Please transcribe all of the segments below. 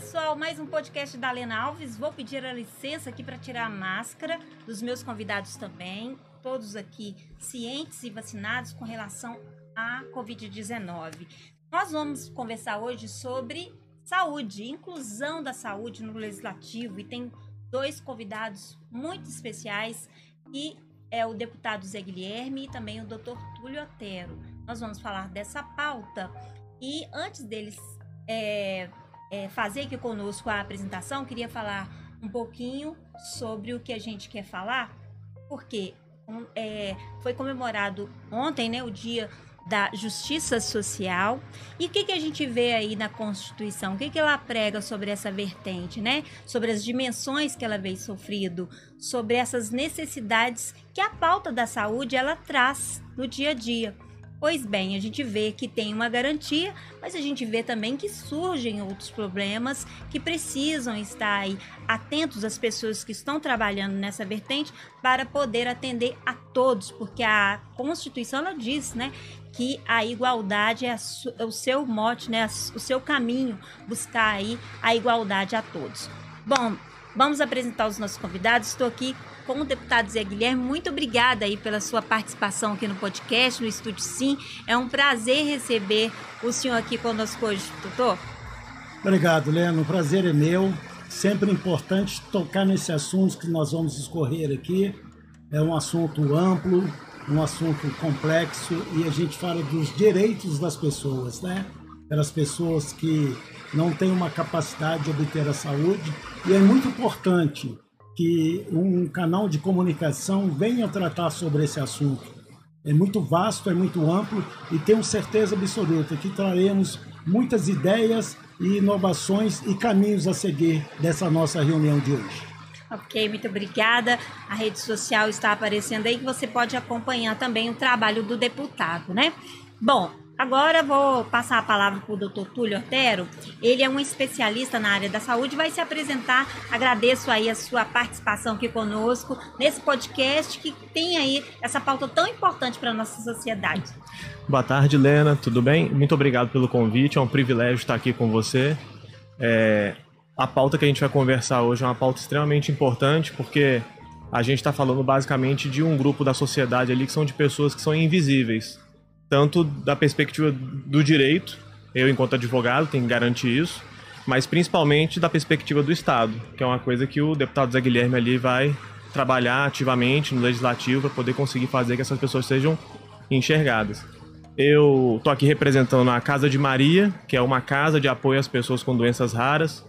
pessoal, mais um podcast da Lena Alves. Vou pedir a licença aqui para tirar a máscara dos meus convidados também, todos aqui cientes e vacinados com relação à Covid-19. Nós vamos conversar hoje sobre saúde, inclusão da saúde no legislativo e tem dois convidados muito especiais que é o deputado Zé Guilherme e também o doutor Túlio Otero. Nós vamos falar dessa pauta e antes deles é, é, fazer aqui conosco a apresentação, queria falar um pouquinho sobre o que a gente quer falar, porque um, é, foi comemorado ontem, né, o Dia da Justiça Social. E o que, que a gente vê aí na Constituição? O que, que ela prega sobre essa vertente, né? Sobre as dimensões que ela vem sofrido, sobre essas necessidades que a pauta da saúde ela traz no dia a dia. Pois bem, a gente vê que tem uma garantia, mas a gente vê também que surgem outros problemas que precisam estar aí atentos às pessoas que estão trabalhando nessa vertente para poder atender a todos, porque a Constituição ela diz, né, que a igualdade é, é o seu mote, né, o seu caminho, buscar aí a igualdade a todos. Bom, vamos apresentar os nossos convidados. Estou aqui com o deputado Zé Guilherme. Muito obrigada aí pela sua participação aqui no podcast, no Estúdio Sim. É um prazer receber o senhor aqui conosco hoje, doutor. Obrigado, Leno. O prazer é meu. Sempre importante tocar nesse assunto que nós vamos escorrer aqui. É um assunto amplo, um assunto complexo e a gente fala dos direitos das pessoas, né? Pelas pessoas que não têm uma capacidade de obter a saúde. E é muito importante que um canal de comunicação venha tratar sobre esse assunto. É muito vasto, é muito amplo e tenho certeza absoluta que traremos muitas ideias e inovações e caminhos a seguir dessa nossa reunião de hoje. Ok, muito obrigada. A rede social está aparecendo aí que você pode acompanhar também o trabalho do deputado, né? Bom, Agora vou passar a palavra para o doutor Túlio Otero. Ele é um especialista na área da saúde, vai se apresentar. Agradeço aí a sua participação aqui conosco nesse podcast que tem aí essa pauta tão importante para a nossa sociedade. Boa tarde, Lena. Tudo bem? Muito obrigado pelo convite. É um privilégio estar aqui com você. É... A pauta que a gente vai conversar hoje é uma pauta extremamente importante porque a gente está falando basicamente de um grupo da sociedade ali que são de pessoas que são invisíveis tanto da perspectiva do direito, eu enquanto advogado tenho que garantir isso, mas principalmente da perspectiva do Estado, que é uma coisa que o deputado Zé Guilherme ali vai trabalhar ativamente no legislativo para poder conseguir fazer que essas pessoas sejam enxergadas. Eu estou aqui representando a Casa de Maria, que é uma casa de apoio às pessoas com doenças raras.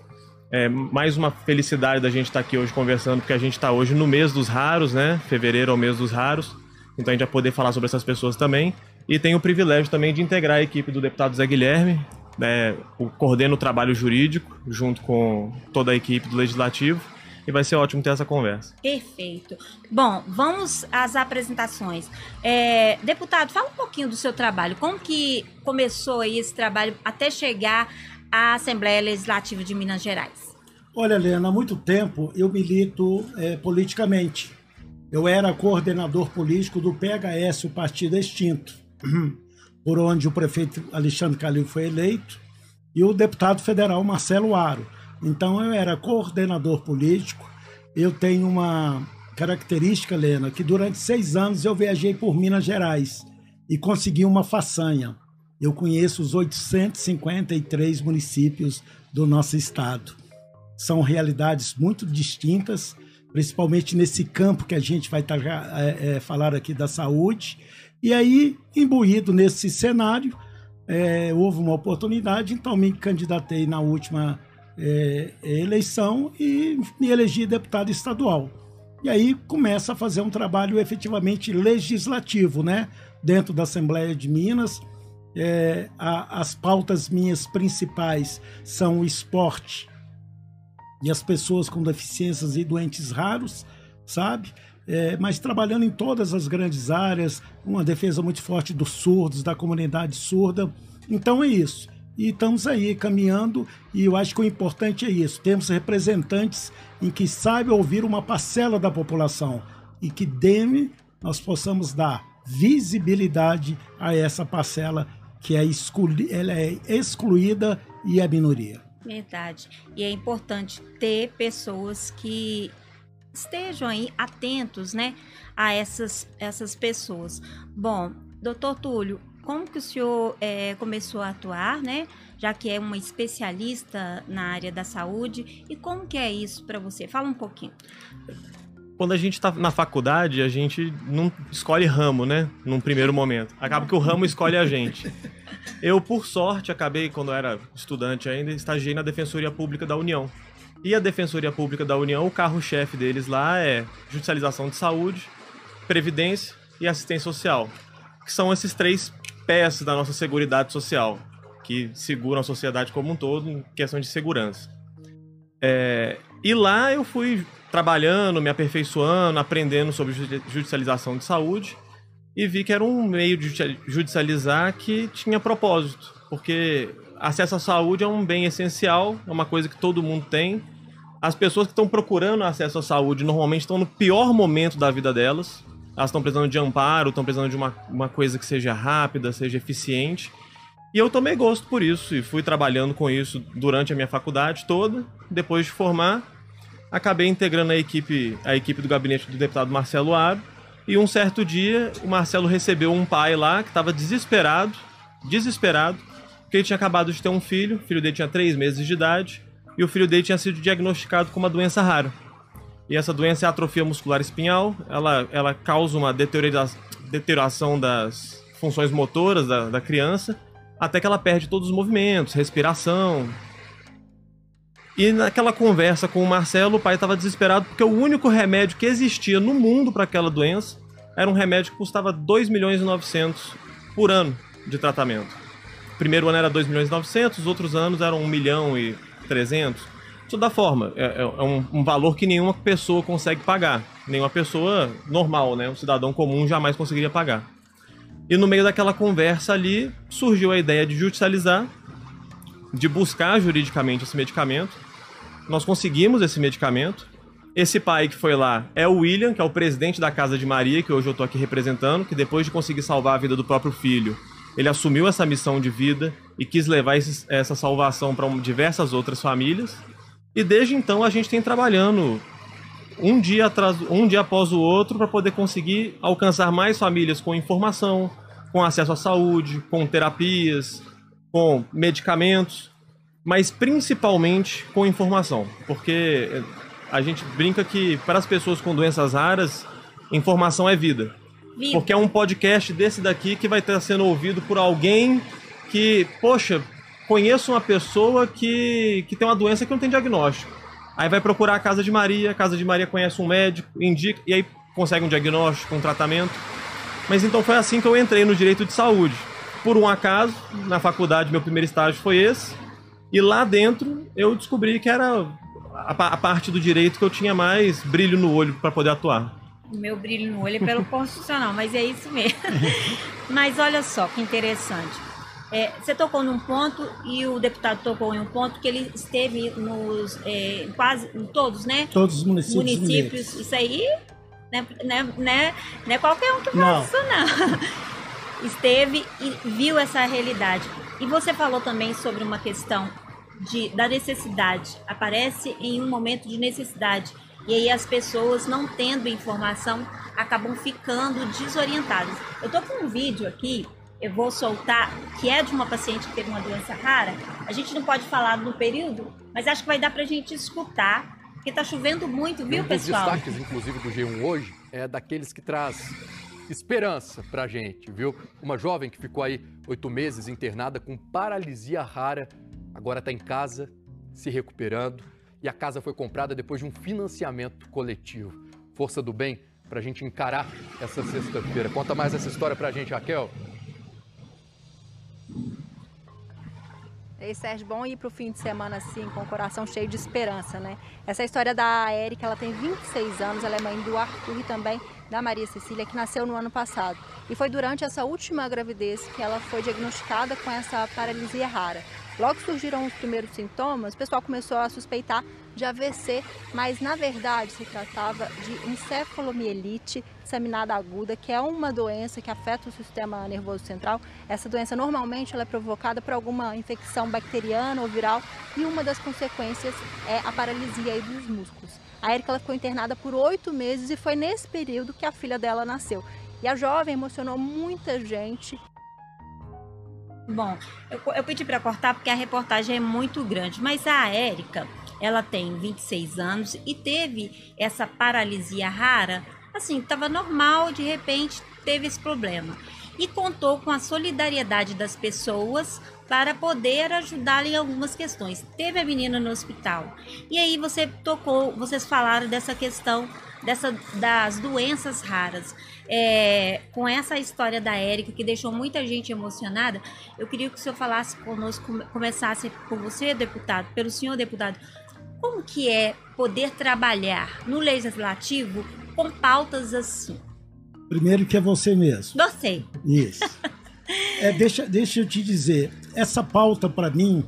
É mais uma felicidade da gente estar tá aqui hoje conversando, porque a gente está hoje no mês dos raros, né? Fevereiro é o mês dos raros. Então a gente vai poder falar sobre essas pessoas também. E tenho o privilégio também de integrar a equipe do deputado Zé Guilherme, né, coordeno o trabalho jurídico junto com toda a equipe do Legislativo e vai ser ótimo ter essa conversa. Perfeito. Bom, vamos às apresentações. É, deputado, fala um pouquinho do seu trabalho. Como que começou aí esse trabalho até chegar à Assembleia Legislativa de Minas Gerais? Olha, Helena, há muito tempo eu milito é, politicamente. Eu era coordenador político do PHS, o partido extinto por onde o prefeito Alexandre Calil foi eleito, e o deputado federal Marcelo Aro. Então eu era coordenador político. Eu tenho uma característica, Lena, que durante seis anos eu viajei por Minas Gerais e consegui uma façanha. Eu conheço os 853 municípios do nosso estado. São realidades muito distintas, principalmente nesse campo que a gente vai é, é, falar aqui da saúde e aí, imbuído nesse cenário, é, houve uma oportunidade, então me candidatei na última é, eleição e me elegi deputado estadual. E aí começa a fazer um trabalho efetivamente legislativo, né? Dentro da Assembleia de Minas. É, a, as pautas minhas principais são o esporte e as pessoas com deficiências e doentes raros, sabe? É, mas trabalhando em todas as grandes áreas, uma defesa muito forte dos surdos, da comunidade surda. Então é isso. E estamos aí caminhando, e eu acho que o importante é isso: temos representantes em que saibam ouvir uma parcela da população e que deme nós possamos dar visibilidade a essa parcela que é, ela é excluída e é minoria. Verdade. E é importante ter pessoas que estejam aí atentos, né, a essas, essas pessoas. Bom, doutor Túlio, como que o senhor é, começou a atuar, né? Já que é uma especialista na área da saúde. E como que é isso para você? Fala um pouquinho. Quando a gente está na faculdade, a gente não escolhe ramo, né? Num primeiro momento. Acaba que o ramo escolhe a gente. Eu, por sorte, acabei, quando era estudante ainda, estagiei na Defensoria Pública da União. E a Defensoria Pública da União, o carro-chefe deles lá é judicialização de saúde, previdência e assistência social. Que são esses três pés da nossa seguridade social, que seguram a sociedade como um todo em questão de segurança. É, e lá eu fui trabalhando, me aperfeiçoando, aprendendo sobre judicialização de saúde e vi que era um meio de judicializar que tinha propósito, porque acesso à saúde é um bem essencial, é uma coisa que todo mundo tem. As pessoas que estão procurando acesso à saúde normalmente estão no pior momento da vida delas. Elas estão precisando de amparo, estão precisando de uma, uma coisa que seja rápida, seja eficiente. E eu tomei gosto por isso e fui trabalhando com isso durante a minha faculdade toda. Depois de formar, acabei integrando a equipe, a equipe do gabinete do deputado Marcelo Aro. E um certo dia, o Marcelo recebeu um pai lá que estava desesperado, desesperado, porque ele tinha acabado de ter um filho, o filho dele tinha três meses de idade, e o filho dele tinha sido diagnosticado com uma doença rara. E essa doença é atrofia muscular espinhal, ela, ela causa uma deterioração das funções motoras da, da criança, até que ela perde todos os movimentos, respiração. E naquela conversa com o Marcelo, o pai estava desesperado porque o único remédio que existia no mundo para aquela doença era um remédio que custava 2 milhões e 900 por ano de tratamento. Primeiro ano era 2 milhões e 900, os outros anos eram 1 milhão e 300 toda forma, é, é, é um, um, valor que nenhuma pessoa consegue pagar. Nenhuma pessoa normal, né? Um cidadão comum jamais conseguiria pagar. E no meio daquela conversa ali, surgiu a ideia de judicializar, de buscar juridicamente esse medicamento. Nós conseguimos esse medicamento. Esse pai que foi lá é o William, que é o presidente da Casa de Maria, que hoje eu estou aqui representando, que depois de conseguir salvar a vida do próprio filho, ele assumiu essa missão de vida e quis levar esse, essa salvação para diversas outras famílias. E desde então a gente tem trabalhando um dia, atrás, um dia após o outro para poder conseguir alcançar mais famílias com informação, com acesso à saúde, com terapias, com medicamentos, mas principalmente com informação, porque a gente brinca que para as pessoas com doenças raras, informação é vida. Vida. Porque é um podcast desse daqui que vai estar sendo ouvido por alguém que, poxa, conheço uma pessoa que, que tem uma doença que não tem diagnóstico. Aí vai procurar a Casa de Maria, a Casa de Maria conhece um médico, indica, e aí consegue um diagnóstico, um tratamento. Mas então foi assim que eu entrei no direito de saúde. Por um acaso, na faculdade, meu primeiro estágio foi esse. E lá dentro eu descobri que era a, a parte do direito que eu tinha mais brilho no olho para poder atuar. O meu brilho no olho é pelo constitucional, mas é isso mesmo. mas olha só que interessante. É, você tocou num ponto e o deputado tocou em um ponto que ele esteve nos é, quase em todos, né? Todos os municípios. Municípios. Isso aí né, né, né, não é qualquer um que faz isso, não. esteve e viu essa realidade. E você falou também sobre uma questão de, da necessidade. Aparece em um momento de necessidade. E aí as pessoas não tendo informação acabam ficando desorientadas. Eu tô com um vídeo aqui eu vou soltar, que é de uma paciente que teve uma doença rara, a gente não pode falar no período, mas acho que vai dar para a gente escutar, porque está chovendo muito, viu, um pessoal? Um dos destaques, inclusive, do G1 hoje é daqueles que traz esperança para a gente, viu? Uma jovem que ficou aí oito meses internada com paralisia rara, agora está em casa, se recuperando, e a casa foi comprada depois de um financiamento coletivo. Força do bem para a gente encarar essa sexta-feira. Conta mais essa história para a gente, Raquel. Ei, Sérgio, bom ir para o fim de semana assim, com o coração cheio de esperança, né? Essa é história da Érica, ela tem 26 anos, ela é mãe do Arthur e também da Maria Cecília, que nasceu no ano passado. E foi durante essa última gravidez que ela foi diagnosticada com essa paralisia rara. Logo surgiram os primeiros sintomas, o pessoal começou a suspeitar de AVC, mas na verdade se tratava de encefalomielite disseminada aguda, que é uma doença que afeta o sistema nervoso central. Essa doença normalmente ela é provocada por alguma infecção bacteriana ou viral e uma das consequências é a paralisia dos músculos. A Erika ficou internada por oito meses e foi nesse período que a filha dela nasceu. E a jovem emocionou muita gente. Bom, eu, eu pedi para cortar porque a reportagem é muito grande, mas a Érica, ela tem 26 anos e teve essa paralisia rara. Assim, estava normal, de repente teve esse problema. E contou com a solidariedade das pessoas para poder ajudá-la em algumas questões. Teve a menina no hospital. E aí você tocou, vocês falaram dessa questão dessa, das doenças raras. É, com essa história da Érica, que deixou muita gente emocionada, eu queria que o senhor falasse conosco, começasse por você, deputado, pelo senhor deputado, como que é poder trabalhar no legislativo com pautas assim? Primeiro que é você mesmo. Você. Isso. É, deixa, deixa eu te dizer, essa pauta para mim,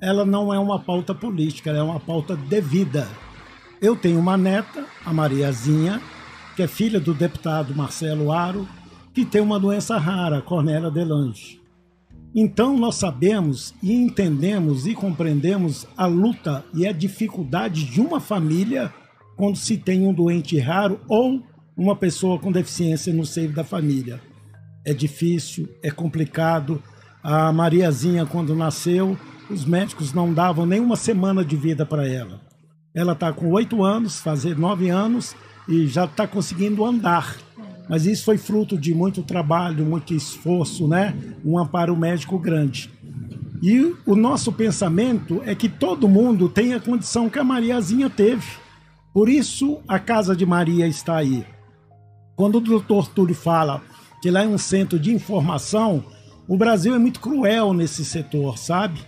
ela não é uma pauta política, ela é uma pauta de vida. Eu tenho uma neta, a Mariazinha, que é filha do deputado Marcelo Aro, que tem uma doença rara, Cornélia Delange. Então nós sabemos e entendemos e compreendemos a luta e a dificuldade de uma família quando se tem um doente raro ou uma pessoa com deficiência no seio da família. É difícil, é complicado. A Mariazinha, quando nasceu, os médicos não davam nem uma semana de vida para ela. Ela está com oito anos, fazer nove anos, e já está conseguindo andar. Mas isso foi fruto de muito trabalho, muito esforço, né? Um amparo médico grande. E o nosso pensamento é que todo mundo tem a condição que a Mariazinha teve. Por isso a Casa de Maria está aí. Quando o doutor Túlio fala que lá é um centro de informação, o Brasil é muito cruel nesse setor, sabe?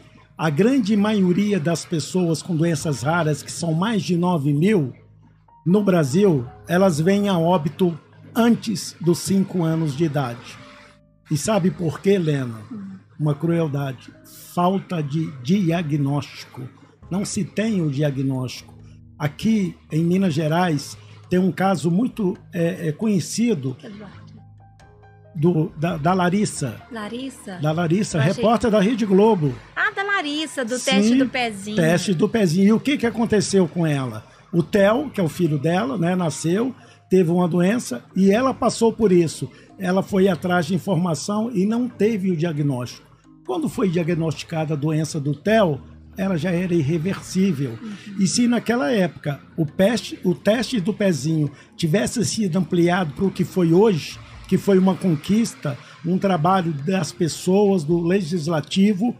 A grande maioria das pessoas com doenças raras, que são mais de 9 mil, no Brasil, elas vêm a óbito antes dos 5 anos de idade. E sabe por quê, Lena? Uma crueldade. Falta de diagnóstico. Não se tem o diagnóstico. Aqui em Minas Gerais tem um caso muito é, é, conhecido do, da, da, Larissa. Larissa? Da Larissa, achei... repórter da Rede Globo. Ah, da Larissa, do Sim, teste do pezinho. Teste do pezinho. E o que, que aconteceu com ela? O Theo, que é o filho dela, né, nasceu, teve uma doença e ela passou por isso. Ela foi atrás de informação e não teve o diagnóstico. Quando foi diagnosticada a doença do Theo, ela já era irreversível. Uhum. E se naquela época o, peste, o teste do pezinho tivesse sido ampliado para o que foi hoje, que foi uma conquista, um trabalho das pessoas, do legislativo,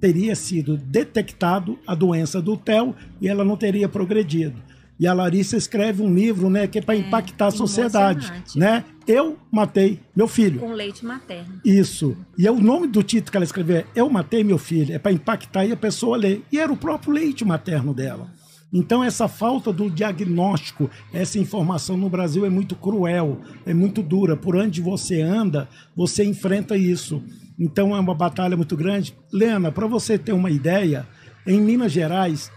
teria sido detectado a doença do TEL e ela não teria progredido. E a Larissa escreve um livro, né, que é para é, impactar a sociedade, né? Eu matei meu filho. Com leite materno. Isso. E é o nome do título que ela escreveu é Eu matei meu filho, é para impactar e a pessoa ler. E era o próprio leite materno dela. Então, essa falta do diagnóstico, essa informação no Brasil é muito cruel, é muito dura. Por onde você anda, você enfrenta isso. Então, é uma batalha muito grande. Lena, para você ter uma ideia, em Minas Gerais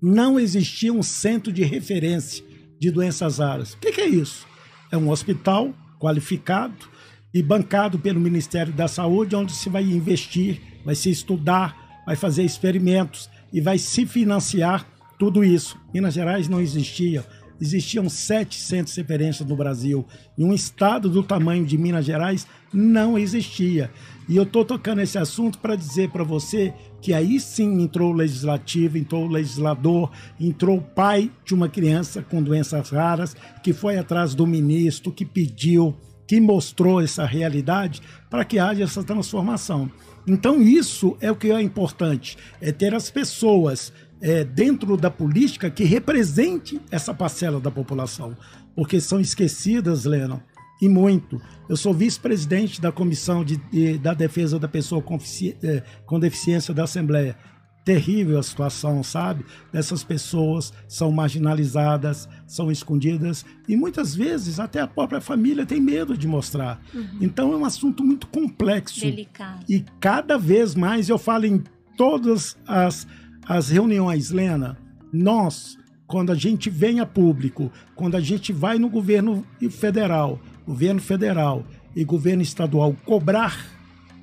não existia um centro de referência de doenças raras. O que, é isso? É um hospital qualificado e bancado pelo Ministério da Saúde, onde se vai investir, vai se estudar, vai fazer experimentos e vai se financiar tudo isso. Minas Gerais não existia. Existiam sete centros de referência no Brasil. E um estado do tamanho de Minas Gerais não existia. E eu estou tocando esse assunto para dizer para você que aí sim entrou o legislativo, entrou o legislador, entrou o pai de uma criança com doenças raras, que foi atrás do ministro, que pediu, que mostrou essa realidade para que haja essa transformação. Então, isso é o que é importante: é ter as pessoas é, dentro da política que represente essa parcela da população, porque são esquecidas, Lennon, e muito. Eu sou vice-presidente da Comissão de, de, da Defesa da Pessoa com, é, com Deficiência da Assembleia. Terrível a situação, sabe? Essas pessoas são marginalizadas, são escondidas e muitas vezes até a própria família tem medo de mostrar. Uhum. Então é um assunto muito complexo. Delicado. E cada vez mais eu falo em todas as as reuniões, Lena, Nós, quando a gente vem a público, quando a gente vai no governo federal, governo federal e governo estadual cobrar,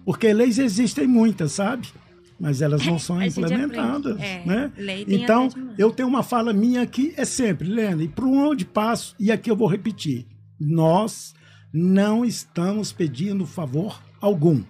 porque leis existem muitas, sabe? Mas elas não são implementadas. É, né? Então, eu tenho uma fala minha que é sempre, Lena, e por onde passo, e aqui eu vou repetir, nós não estamos pedindo favor algum.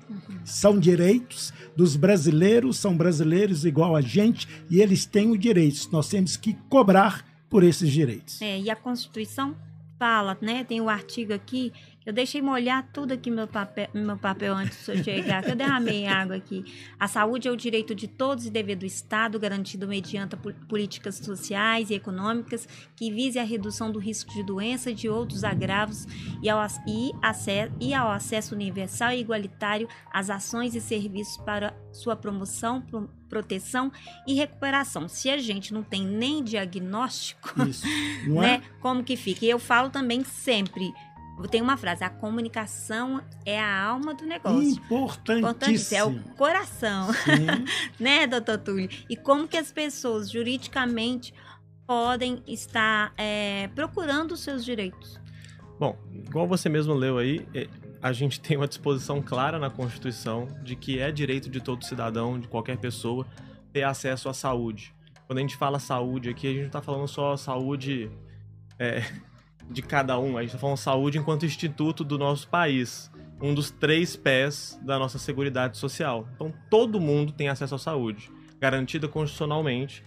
São direitos dos brasileiros, são brasileiros igual a gente, e eles têm os direitos. Nós temos que cobrar por esses direitos. É, e a Constituição fala, né? Tem o artigo aqui. Eu deixei molhar tudo aqui meu papel, meu papel antes de eu chegar, que eu derramei água aqui. A saúde é o direito de todos e dever do Estado, garantido mediante po- políticas sociais e econômicas que vise a redução do risco de doença e de outros agravos e ao, e, ace- e ao acesso universal e igualitário às ações e serviços para sua promoção, pro- proteção e recuperação. Se a gente não tem nem diagnóstico, Isso, não né? é? Como que fica? E eu falo também sempre. Tem uma frase: a comunicação é a alma do negócio. Importante, é o Importantíssimo. coração, né, doutor Túlio? E como que as pessoas juridicamente podem estar é, procurando os seus direitos? Bom, igual você mesmo leu aí, eh, a gente tem uma disposição clara na Constituição de que é direito de todo cidadão, de qualquer pessoa, ter acesso à saúde. Quando a gente fala saúde aqui, a gente não está falando só saúde eh, de cada um, a gente está falando saúde enquanto instituto do nosso país, um dos três pés da nossa Seguridade Social. Então, todo mundo tem acesso à saúde, garantida constitucionalmente,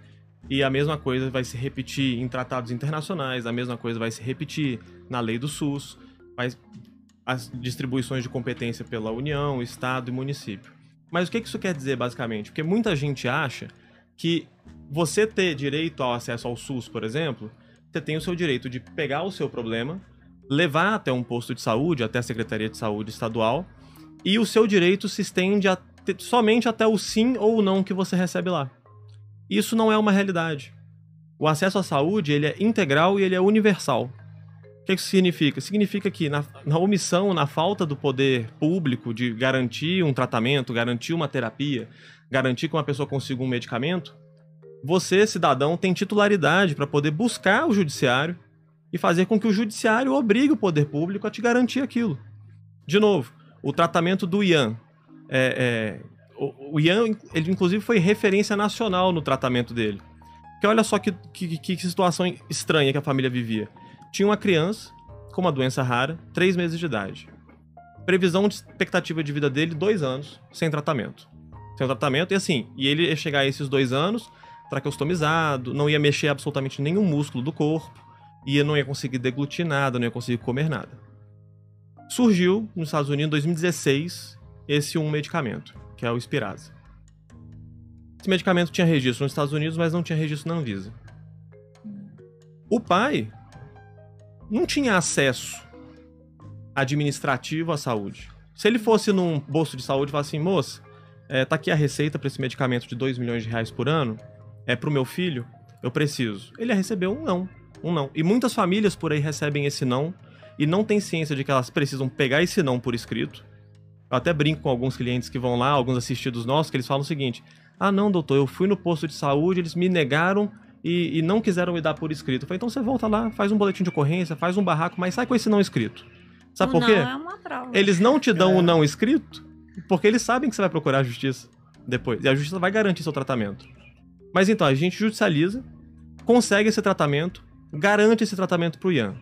e a mesma coisa vai se repetir em tratados internacionais, a mesma coisa vai se repetir na lei do SUS, mas as distribuições de competência pela União, Estado e município. Mas o que que isso quer dizer, basicamente? Porque muita gente acha que você ter direito ao acesso ao SUS, por exemplo, você tem o seu direito de pegar o seu problema, levar até um posto de saúde, até a Secretaria de Saúde Estadual, e o seu direito se estende a- somente até o sim ou não que você recebe lá. Isso não é uma realidade. O acesso à saúde ele é integral e ele é universal. O que isso significa? Significa que na, na omissão, na falta do poder público de garantir um tratamento, garantir uma terapia, garantir que uma pessoa consiga um medicamento, você, cidadão, tem titularidade para poder buscar o judiciário e fazer com que o judiciário obrigue o poder público a te garantir aquilo. De novo, o tratamento do Ian. É, é, o, o Ian, ele inclusive foi referência nacional no tratamento dele. Porque olha só que, que, que situação estranha que a família vivia. Tinha uma criança com uma doença rara, três meses de idade. Previsão de expectativa de vida dele, dois anos, sem tratamento. Sem tratamento, e assim, e ele ia chegar a esses dois anos traqueostomizado, não ia mexer absolutamente nenhum músculo do corpo, e não ia conseguir deglutir nada, não ia conseguir comer nada. Surgiu nos Estados Unidos em 2016 esse um medicamento, que é o Spirasa. Esse medicamento tinha registro nos Estados Unidos, mas não tinha registro na Anvisa. O pai não tinha acesso administrativo à saúde. Se ele fosse num bolso de saúde e falasse assim, moça, é, tá aqui a receita para esse medicamento de 2 milhões de reais por ano, é pro meu filho, eu preciso. Ele ia receber um não, um não. E muitas famílias por aí recebem esse não e não têm ciência de que elas precisam pegar esse não por escrito. Eu até brinco com alguns clientes que vão lá, alguns assistidos nossos, que eles falam o seguinte: ah, não, doutor, eu fui no posto de saúde, eles me negaram e, e não quiseram me dar por escrito. Eu falei, então você volta lá, faz um boletim de ocorrência, faz um barraco, mas sai com esse não escrito. Sabe o por quê? não é. Eles não te dão É. o não escrito porque eles sabem que você vai procurar a justiça depois. E a justiça vai garantir seu tratamento. Mas então, a gente judicializa, consegue esse tratamento, garante esse tratamento pro Ian.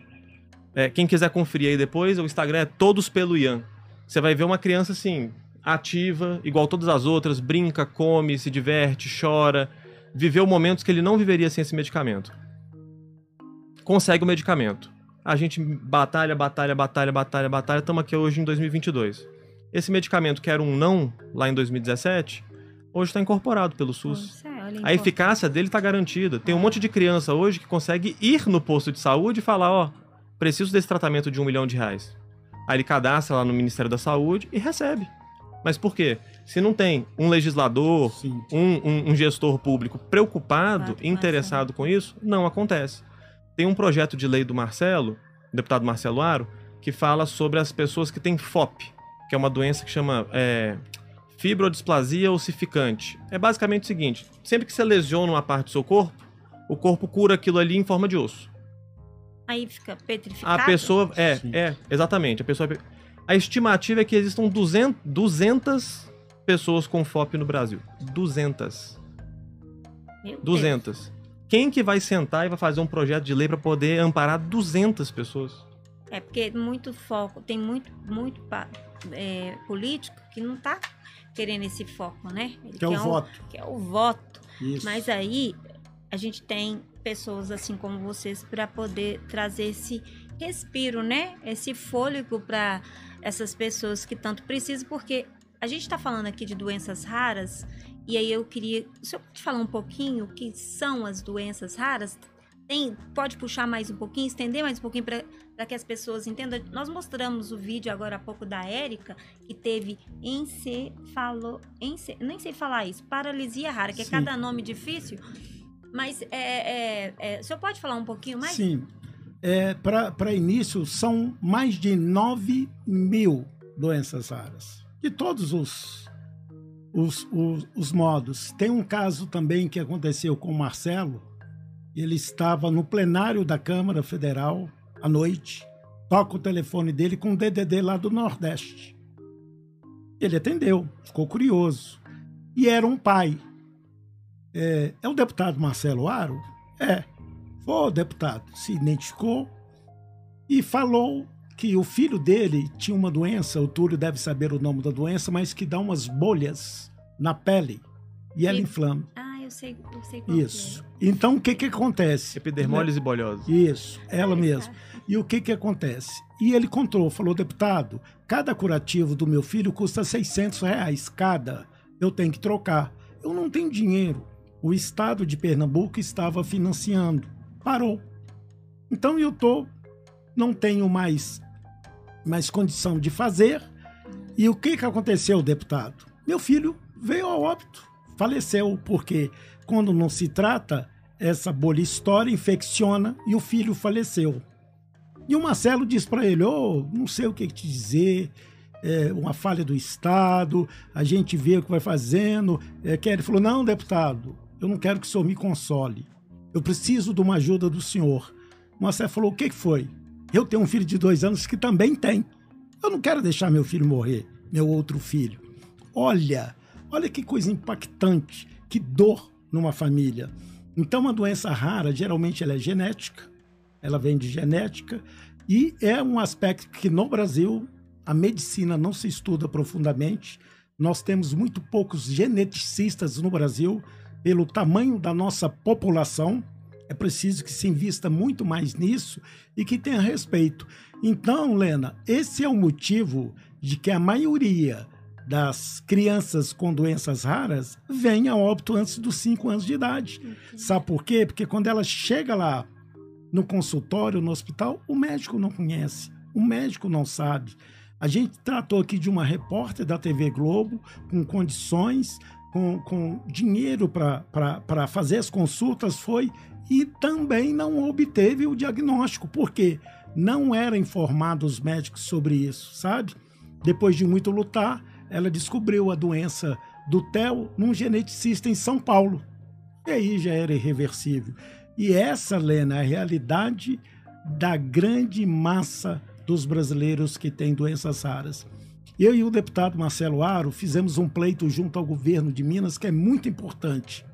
É, quem quiser conferir aí depois, o Instagram é todos pelo Ian. Você vai ver uma criança assim, ativa, igual todas as outras, brinca, come, se diverte, chora, viveu momentos que ele não viveria sem esse medicamento. Consegue o medicamento. A gente batalha, batalha, batalha, batalha, batalha, estamos aqui hoje em 2022. Esse medicamento que era um não lá em 2017, hoje está incorporado pelo SUS. É, olha A eficácia dele está garantida. Tem um monte de criança hoje que consegue ir no posto de saúde e falar, ó, preciso desse tratamento de um milhão de reais. Aí ele cadastra lá no Ministério da Saúde e recebe. Mas por quê? Se não tem um legislador, um, um- um gestor público preocupado, com interessado com isso, não acontece. Tem um projeto de lei do Marcelo, deputado Marcelo Aro, que fala sobre as pessoas que têm FOP, que é uma doença que chama é, fibrodisplasia ossificante. É basicamente o seguinte: sempre que você lesiona uma parte do seu corpo, o corpo cura aquilo ali em forma de osso. Aí fica petrificado. A pessoa. É, Sim. é, exatamente. A pessoa. A estimativa é que existam 200, 200 pessoas com FOP no Brasil. 200. Meu Deus. 200. Quem que vai sentar e vai fazer um projeto de lei para poder amparar 200 pessoas? É porque muito foco, tem muito, muito é, político que não tá querendo esse foco, né? Ele Que é o um- voto. Que é o voto. Isso. Mas aí a gente tem pessoas assim como vocês para poder trazer esse respiro, né? Esse fôlego para essas pessoas que tanto precisam, porque a gente está falando aqui de doenças raras e aí eu queria, o senhor pode falar um pouquinho o que são as doenças raras? Tem, pode puxar mais um pouquinho, estender mais um pouquinho para que as pessoas entendam. Nós mostramos o vídeo agora há pouco da Érica, que teve encefalo, ence, nem sei falar isso, paralisia rara, que é Sim. cada nome difícil. Mas é, é, é, o senhor pode falar um pouquinho mais? Sim. É, Para início, são mais de 9 mil doenças raras. De todos os, os, os, os modos. Tem um caso também que aconteceu com o Marcelo. Ele estava no plenário da Câmara Federal à noite. Toca o telefone dele com um DDD lá do Nordeste. Ele atendeu, ficou curioso. E era um pai. É, é o deputado Marcelo Aro? É. Foi o deputado, se identificou e falou que o filho dele tinha uma doença, o Túlio deve saber o nome da doença, mas que dá umas bolhas na pele e ela Sim. inflama. Ah, eu sei, eu sei qual que é. Isso. Então o que que acontece? Epidermólise bolhosa. Isso, ela mesma. E o que que acontece? E ele contou, falou, deputado, cada curativo do meu filho custa 600 reais cada. Eu tenho que trocar. Eu não tenho dinheiro. O estado de Pernambuco estava financiando. Parou. Então eu tô, não tenho mais, mais condição de fazer. E o que que aconteceu, deputado? Meu filho veio a óbito, faleceu, porque quando não se trata, essa bolha estoura, infecciona e o filho faleceu. E o Marcelo diz para ele: Ô, não sei o que te dizer, é uma falha do Estado, a gente vê o que vai fazendo. É, quer- ele falou: Não, deputado, eu não quero que o senhor me console. Eu preciso de uma ajuda do senhor. O Marcelo falou: O que foi? Eu tenho um filho de dois anos que também tem. Eu não quero deixar meu filho morrer, meu outro filho. Olha, olha que coisa impactante, que dor numa família. Então, uma doença rara, geralmente ela é genética, ela vem de genética, e é um aspecto que no Brasil a medicina não se estuda profundamente. Nós temos muito poucos geneticistas no Brasil, pelo tamanho da nossa população. É preciso que se invista muito mais nisso e que tenha respeito. Então, Lena, esse é o motivo de que a maioria das crianças com doenças raras vem a óbito antes dos 5 anos de idade. Sabe por quê? Porque quando ela chega lá no consultório, no hospital, o médico não conhece, o médico não sabe. A gente tratou aqui de uma repórter da TV Globo com condições, com, com dinheiro para fazer as consultas, foi e também não obteve o diagnóstico, porque não eram informados os médicos sobre isso, sabe? Depois de muito lutar, ela descobriu a doença do TEL num geneticista em São Paulo. E aí já era irreversível. E essa, Lena, é a realidade da grande massa dos brasileiros que têm doenças raras. Eu e o deputado Marcelo Aro fizemos um pleito junto ao governo de Minas que é muito importante.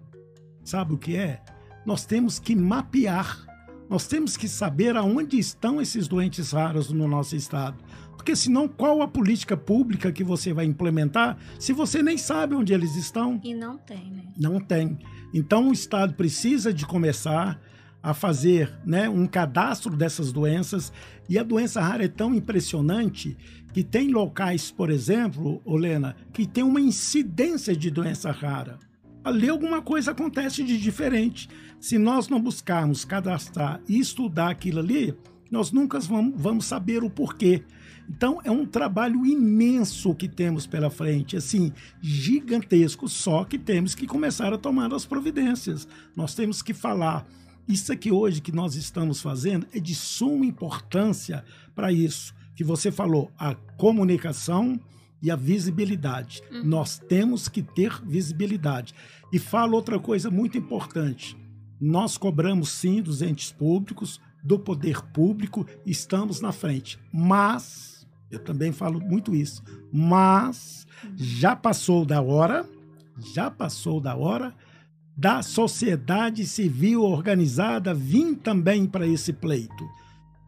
Sabe o que é? Nós temos que mapear, nós temos que saber aonde estão esses doentes raros no nosso estado. Porque senão, qual a política pública que você vai implementar se você nem sabe onde eles estão? E não tem, né? Não tem. Então o Estado precisa de começar a fazer né, um cadastro dessas doenças. E a doença rara é tão impressionante que tem locais, por exemplo, Olena, que tem uma incidência de doença rara. Ali alguma coisa acontece de diferente. Se nós não buscarmos cadastrar e estudar aquilo ali, nós nunca vamos, vamos saber o porquê. Então é um trabalho imenso que temos pela frente, assim, gigantesco, só que temos que começar a tomar as providências. Nós temos que falar. Isso aqui hoje que nós estamos fazendo é de suma importância para isso que você falou, a comunicação e a visibilidade. Nós temos que ter visibilidade. E falo outra coisa muito importante. Nós cobramos sim dos entes públicos, do poder público, estamos na frente. Mas, eu também falo muito isso, mas já passou da hora, já passou da hora da sociedade civil organizada vir também para esse pleito.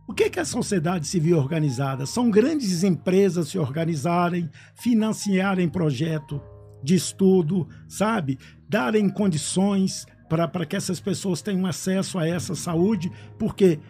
O que é a sociedade civil organizada? São grandes empresas se organizarem, financiarem projeto de estudo, sabe? Darem condições para que essas pessoas tenham acesso a essa saúde, porque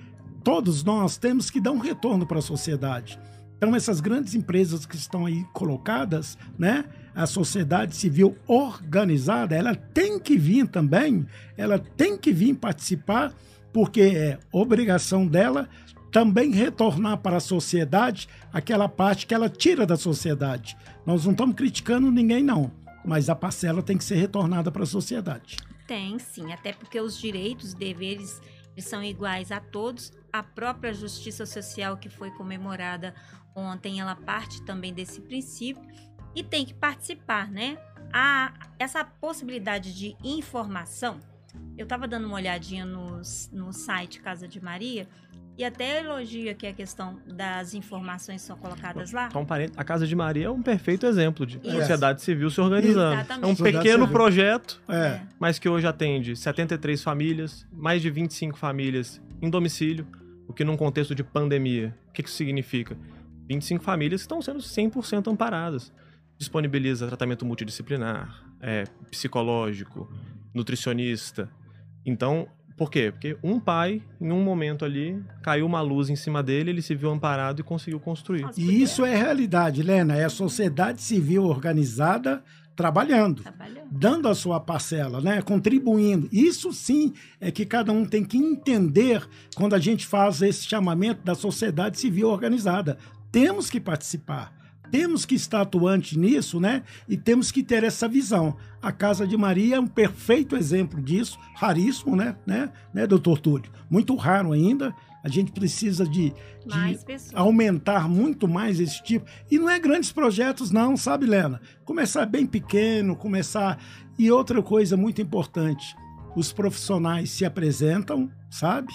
todos nós temos que dar um retorno para a sociedade. Então, essas grandes empresas que estão aí colocadas, né? A sociedade civil organizada, ela tem que vir também, ela tem que vir participar, porque é obrigação dela também retornar para a sociedade aquela parte que ela tira da sociedade. Nós não estamos criticando ninguém, não, mas a parcela tem que ser retornada para a sociedade. Tem, sim, até porque os direitos e deveres são iguais a todos. A própria justiça social que foi comemorada ontem, ela parte também desse princípio e tem que participar, né? A, essa possibilidade de informação, eu estava dando uma olhadinha no, no site Casa de Maria e até elogia que a questão das informações são colocadas lá. Então, a Casa de Maria é um perfeito exemplo de Isso. sociedade civil se organizando. Exatamente. É um pequeno projeto, é. mas que hoje atende 73 famílias, mais de 25 famílias em domicílio, o que num contexto de pandemia, o que isso significa? 25 famílias estão sendo 100% amparadas. Disponibiliza tratamento multidisciplinar, é, psicológico, nutricionista. Então, por quê? Porque um pai, em um momento ali, caiu uma luz em cima dele, ele se viu amparado e conseguiu construir. E isso é realidade, Lena. É a sociedade civil organizada trabalhando, trabalhando, dando a sua parcela, né? contribuindo. Isso sim é que cada um tem que entender quando a gente faz esse chamamento da sociedade civil organizada temos que participar, temos que estar atuante nisso, né? E temos que ter essa visão. A Casa de Maria é um perfeito exemplo disso, raríssimo, né, né, né doutor Túlio? Muito raro ainda. A gente precisa de, de aumentar muito mais esse tipo. E não é grandes projetos, não, sabe, Lena? Começar bem pequeno, começar. E outra coisa muito importante: os profissionais se apresentam, sabe?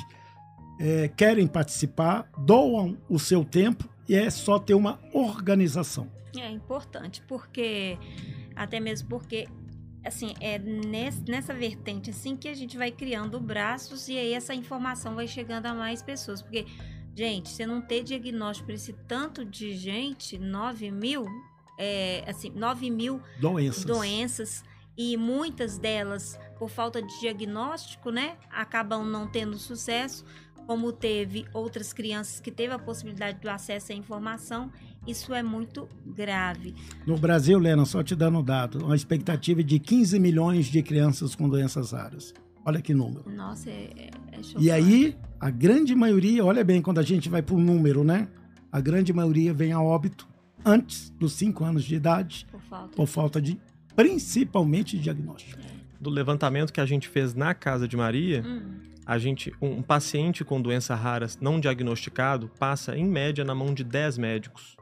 É, querem participar, doam o seu tempo e é só ter uma organização. É importante, porque até mesmo porque assim, é nessa vertente assim que a gente vai criando braços e aí essa informação vai chegando a mais pessoas. Porque, gente, você não ter diagnóstico para esse tanto de gente, 9 mil, é, assim, 9 mil doenças. doenças e muitas delas, por falta de diagnóstico, né, acabam não tendo sucesso como teve outras crianças que teve a possibilidade do acesso à informação, isso é muito grave. No Brasil, Lena, só te dando um dado, uma expectativa de 15 milhões de crianças com doenças raras. Olha que número. Nossa, é, é, é E aí, a grande maioria, olha bem, quando a gente vai para o número, né? A grande maioria vem a óbito antes dos 5 anos de idade, por falta, por falta de, principalmente, diagnóstico. Do levantamento que a gente fez na Casa de Maria, hum a gente, um paciente com doença rara não diagnosticado passa, em média, na mão de 10 médicos.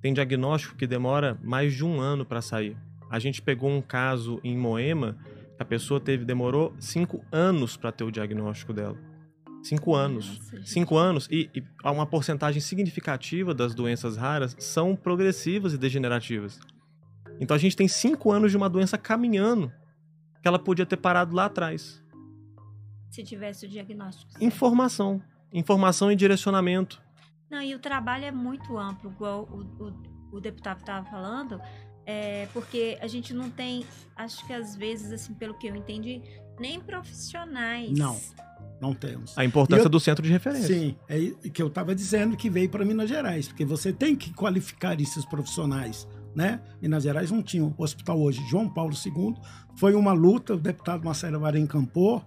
Tem diagnóstico que demora mais de um ano para sair. A gente pegou um caso em Moema, a pessoa teve demorou cinco anos para ter o diagnóstico dela. Cinco anos. Nossa, cinco anos. E, e uma porcentagem significativa das doenças raras são progressivas e degenerativas. Então a gente tem cinco anos de uma doença caminhando que ela podia ter parado lá atrás se tivesse o diagnóstico. Certo. Informação. Informação e direcionamento. Não, e o trabalho é muito amplo, igual o, o, o deputado estava falando, é, porque a gente não tem, acho que às vezes, assim, pelo que eu entendi, nem profissionais. Não, não temos. A importância eu, do centro de referência. Sim, é que eu estava dizendo que veio para Minas Gerais, porque você tem que qualificar esses profissionais. Né? Minas Gerais não tinha o hospital hoje. João Paulo II foi uma luta, o deputado Marcelo Varim Campor,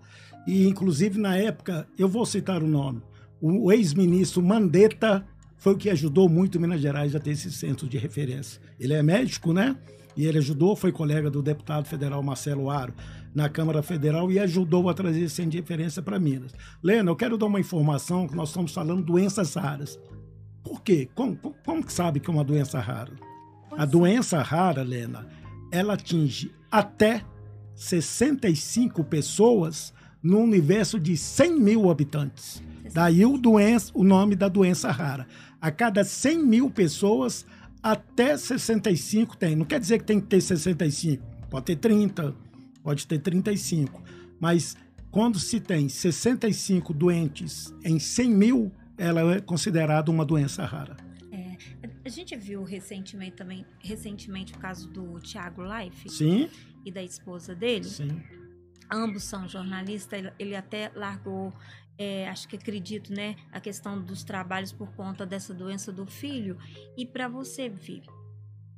e inclusive na época, eu vou citar o nome, o ex-ministro Mandetta foi o que ajudou muito Minas Gerais a ter esse centro de referência. Ele é médico, né? E ele ajudou, foi colega do deputado federal Marcelo Aro na Câmara Federal e ajudou a trazer esse centro de referência para Minas. Lena, eu quero dar uma informação que nós estamos falando de doenças raras. Por quê? Como, como que sabe que é uma doença rara? A doença rara, Lena, ela atinge até 65 pessoas no universo de 100 mil habitantes. Daí o, doença, o nome da doença rara. A cada 100 mil pessoas, até 65 tem. Não quer dizer que tem que ter 65. Pode ter 30, pode ter 35. Mas quando se tem 65 doentes em 100 mil, ela é considerada uma doença rara. É, a gente viu recentemente também, recentemente o caso do Thiago Life Sim, e da esposa dele. sim. Ambos são jornalistas. Ele, até largou, é, acho que acredito, né, a questão dos trabalhos por conta dessa doença do filho. E para você ver,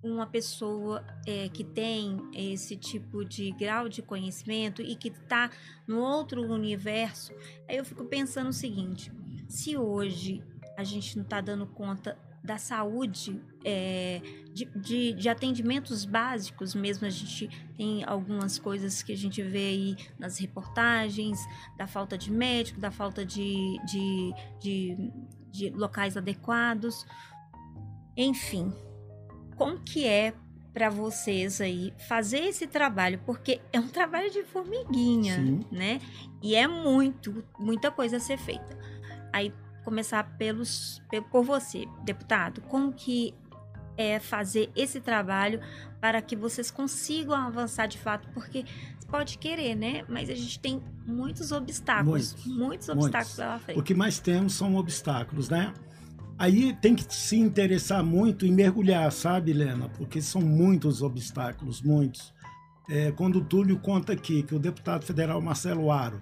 uma pessoa é, que tem esse tipo de grau de conhecimento e que está no outro universo, aí eu fico pensando o seguinte: se hoje a gente não está dando conta da saúde, é, de, de, de atendimentos básicos mesmo, a gente tem algumas coisas que a gente vê aí nas reportagens, da falta de médico, da falta de, de, de, de locais adequados, enfim, como que é para vocês aí fazer esse trabalho, porque é um trabalho de formiguinha, Sim. né? E é muito, muita coisa a ser feita. Aí começar pelos pe- por você, deputado, como que é fazer esse trabalho para que vocês consigam avançar de fato, porque pode querer, né? Mas a gente tem muitos obstáculos, Muitos, muitos, muitos. obstáculos pela frente. O que mais temos são obstáculos, né? Aí tem que se interessar muito em mergulhar, sabe, Helena? Porque são muitos obstáculos, muitos. É, quando o Túlio conta aqui que o deputado federal Marcelo Aro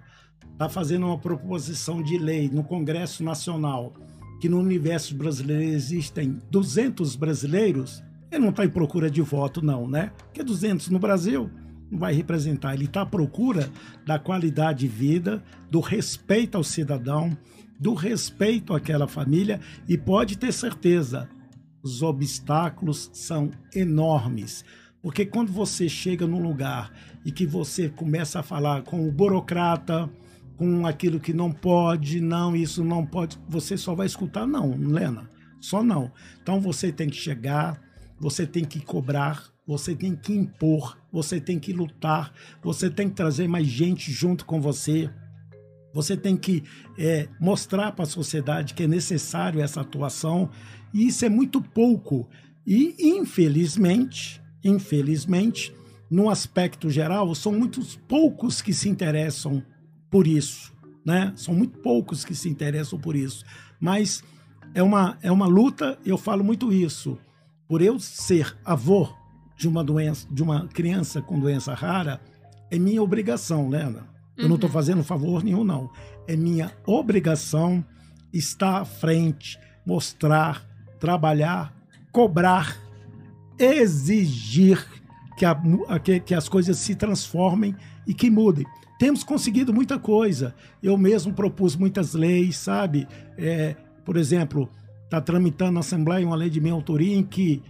está fazendo uma proposição de lei no Congresso Nacional que no universo brasileiro existem 200 brasileiros, ele não está em procura de voto, não, né? Porque 200 no Brasil não vai representar. Ele está à procura da qualidade de vida, do respeito ao cidadão, do respeito àquela família e pode ter certeza, os obstáculos são enormes. Porque quando você chega num lugar e que você começa a falar com o burocrata, com aquilo que não pode, não, isso não pode, você só vai escutar não, Lena. Só não. Então você tem que chegar, você tem que cobrar, você tem que impor, você tem que lutar, você tem que trazer mais gente junto com você. Você tem que é, mostrar para a sociedade que é necessário essa atuação, e isso é muito pouco. E, infelizmente, infelizmente, no aspecto geral, são muitos poucos que se interessam por isso, né? São muito poucos que se interessam por isso. Mas é uma, é uma luta, eu falo muito isso. Por eu ser avô de uma doença, de uma criança com doença rara, é minha obrigação, Lena. Eu não estou fazendo favor nenhum, não. É minha obrigação estar à frente, mostrar, trabalhar, cobrar, exigir que, a, que, que as coisas se transformem e que mudem. Temos conseguido muita coisa. Eu mesmo propus muitas leis, sabe? É, por exemplo, está tramitando na Assembleia uma lei de minha autoria em que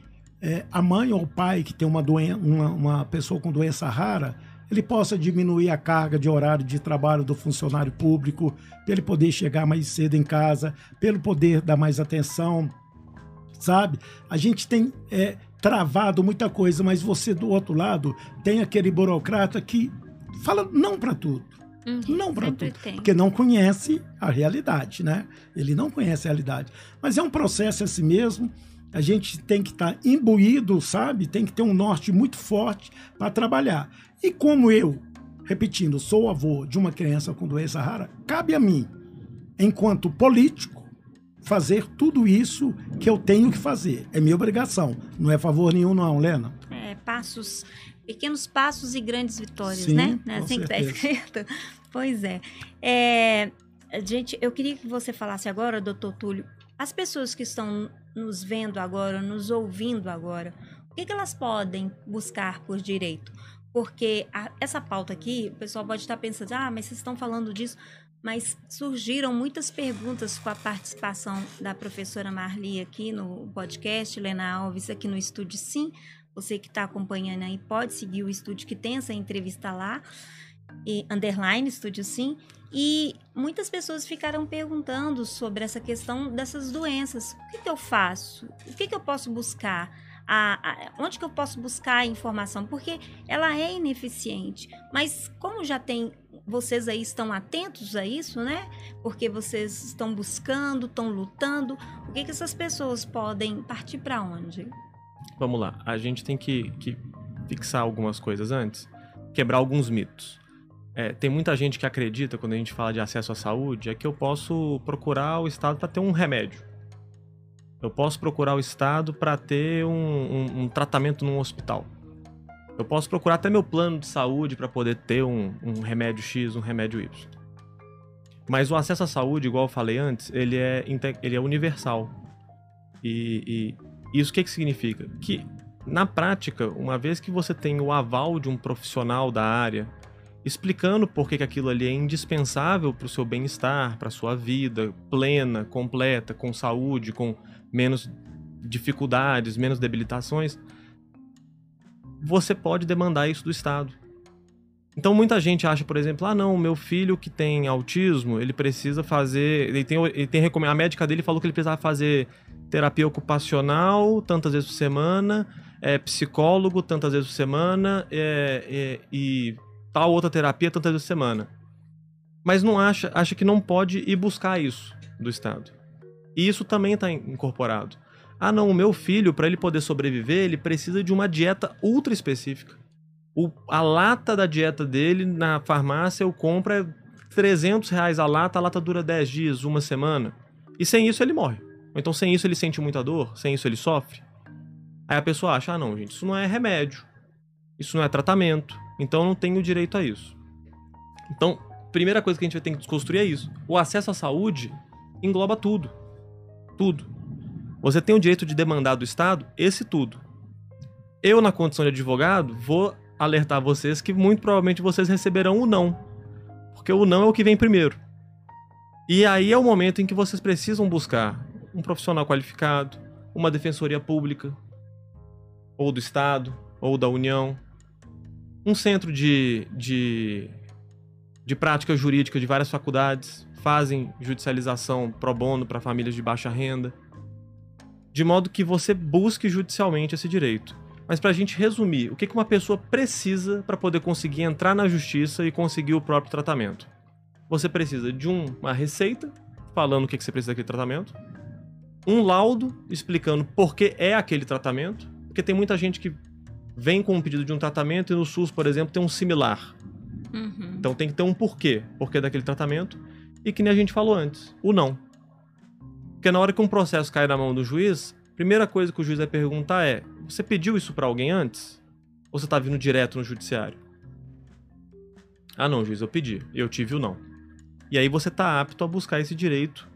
é, a mãe ou o pai que tem uma, doen uma, uma pessoa com doença rara, ele possa diminuir a carga de horário de trabalho do funcionário público, para ele poder chegar mais cedo em casa, pelo poder dar mais atenção, sabe? A gente tem é, travado muita coisa, mas você do outro lado tem aquele burocrata que fala não para tudo. Uhum, Não para tudo. tem. Porque não conhece a realidade, né? Ele não conhece a realidade. Mas é um processo assim mesmo. A gente tem que estar imbuído, sabe? Tem que ter um norte muito forte para trabalhar. E como eu, repetindo, sou avô de uma criança com doença rara, cabe a mim, enquanto político, fazer tudo isso que eu tenho que fazer. É minha obrigação. Não é favor nenhum, não, Lena. É, passos, pequenos passos e grandes vitórias, Sim, né? com Assim que tá certeza. escrito. Pois é. é. Gente, eu queria que você falasse agora, doutor Túlio, as pessoas que estão nos vendo agora, nos ouvindo agora, o que, que elas podem buscar por direito? Porque a- essa pauta aqui, o pessoal pode estar pensando, ah, mas vocês estão falando disso. Mas surgiram muitas perguntas com a participação da professora Marli aqui no podcast, Lena Alves aqui no estúdio Sim. Você que está acompanhando aí pode seguir o estúdio que tem essa entrevista lá, e underline estúdio Sim. E muitas pessoas ficaram perguntando sobre essa questão dessas doenças. O que, que eu faço? O que, que eu posso buscar? A- a- onde que eu posso buscar a informação? Porque ela é ineficiente. Mas como já tem vocês aí estão atentos a isso, né? Porque vocês estão buscando, estão lutando. O que, que essas pessoas podem partir para onde? Vamos lá, a gente tem que, que fixar algumas coisas antes, quebrar alguns mitos. É, tem muita gente que acredita, quando a gente fala de acesso à saúde, é que eu posso procurar o Estado para ter um remédio. Eu posso procurar o Estado para ter um, um, um, tratamento num hospital. Eu posso procurar até meu plano de saúde para poder ter um, um, remédio X, um remédio Y. Mas o acesso à saúde, igual eu falei antes, ele é, ele é universal. E, e isso o que, que significa? Que, na prática, uma vez que você tem o aval de um profissional da área, explicando por que, que aquilo ali é indispensável para o seu bem-estar, para a sua vida plena, completa, com saúde, com menos dificuldades, menos debilitações, você pode demandar isso do Estado. Então muita gente acha, por exemplo, ah não, meu filho que tem autismo, ele precisa fazer, ele tem, ele tem a médica dele falou que ele precisava fazer terapia ocupacional tantas vezes por semana, é, psicólogo tantas vezes por semana é, é, e tal outra terapia tantas vezes por semana. Mas não acha, acha que não pode ir buscar isso do Estado. E isso também está incorporado. Ah, não, o meu filho, para ele poder sobreviver, ele precisa de uma dieta ultra específica. O, a lata da dieta dele na farmácia eu compro é 300 reais a lata, a lata dura 10 dias, uma semana. E sem isso ele morre. Ou então sem isso ele sente muita dor, sem isso ele sofre. Aí a pessoa acha, ah não, gente, isso não é remédio. Isso não é tratamento. Então eu não tenho direito a isso. Então, primeira coisa que a gente vai ter que desconstruir é isso. O acesso à saúde engloba tudo. Tudo. Você tem o direito de demandar do Estado esse tudo. Eu, na condição de advogado, vou alertar vocês que muito provavelmente vocês receberão o não. Porque o não é o que vem primeiro. E aí é o momento em que vocês precisam buscar um profissional qualificado, uma defensoria pública, ou do Estado, ou da União, um centro de, de, de prática jurídica de várias faculdades fazem judicialização pro bono para famílias de baixa renda, de modo que você busque judicialmente esse direito. Mas para a gente resumir, o que uma pessoa precisa para poder conseguir entrar na justiça e conseguir o próprio tratamento? Você precisa de uma receita falando o que você precisa daquele tratamento, um laudo explicando por que é aquele tratamento, porque tem muita gente que vem com um pedido de um tratamento e no SUS, por exemplo, tem um similar. Uhum. Então tem que ter um porquê, porquê daquele tratamento, e que nem a gente falou antes, o não. Porque na hora que um processo cai na mão do juiz, a primeira coisa que o juiz vai perguntar é: você pediu isso para alguém antes? Ou você está vindo direto no judiciário? Ah, não, juiz, eu pedi, eu tive o não. E aí você está apto a buscar esse direito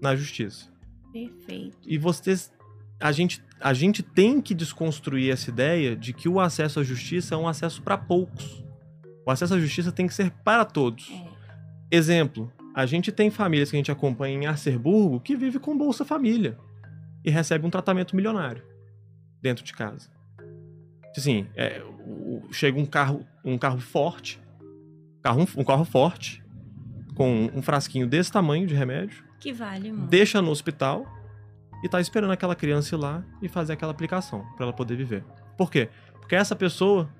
na justiça. Perfeito. E vocês a gente, a gente tem que desconstruir essa ideia de que o acesso à justiça é um acesso para poucos. O acesso à justiça tem que ser para todos. É. Exemplo, a gente tem famílias que a gente acompanha em Arcerburgo que vive com Bolsa Família e recebe um tratamento milionário dentro de casa. Assim, é, o, chega um carro, um carro forte, carro, um carro forte, com um frasquinho desse tamanho de remédio. Que vale. Deixa no hospital e tá esperando aquela criança ir lá e fazer aquela aplicação para ela poder viver. Por quê? Porque essa pessoa,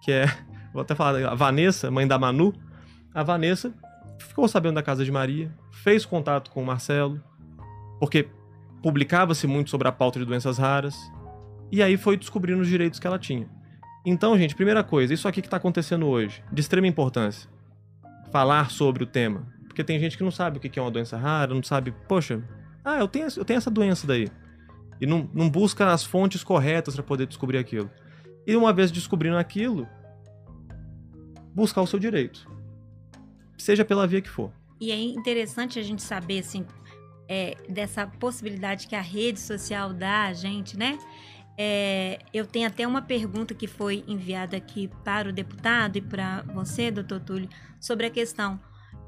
que é, vou até falar, a Vanessa, mãe da Manu, a Vanessa ficou sabendo da casa de Maria, fez contato com o Marcelo, porque publicava-se muito sobre a pauta de doenças raras, e aí foi descobrindo os direitos que ela tinha. Então, gente, primeira coisa, isso aqui que está acontecendo hoje, de extrema importância, falar sobre o tema. Porque tem gente que não sabe o que é uma doença rara, não sabe, poxa, ah, eu tenho, eu tenho essa doença daí. E não, não busca as fontes corretas para poder descobrir aquilo. E uma vez descobrindo aquilo, buscar o seu direito. Seja pela via que for. E é interessante a gente saber, assim, é, dessa possibilidade que a rede social dá a gente, né? É, eu tenho até uma pergunta que foi enviada aqui para o deputado e para você, doutor Túlio, sobre a questão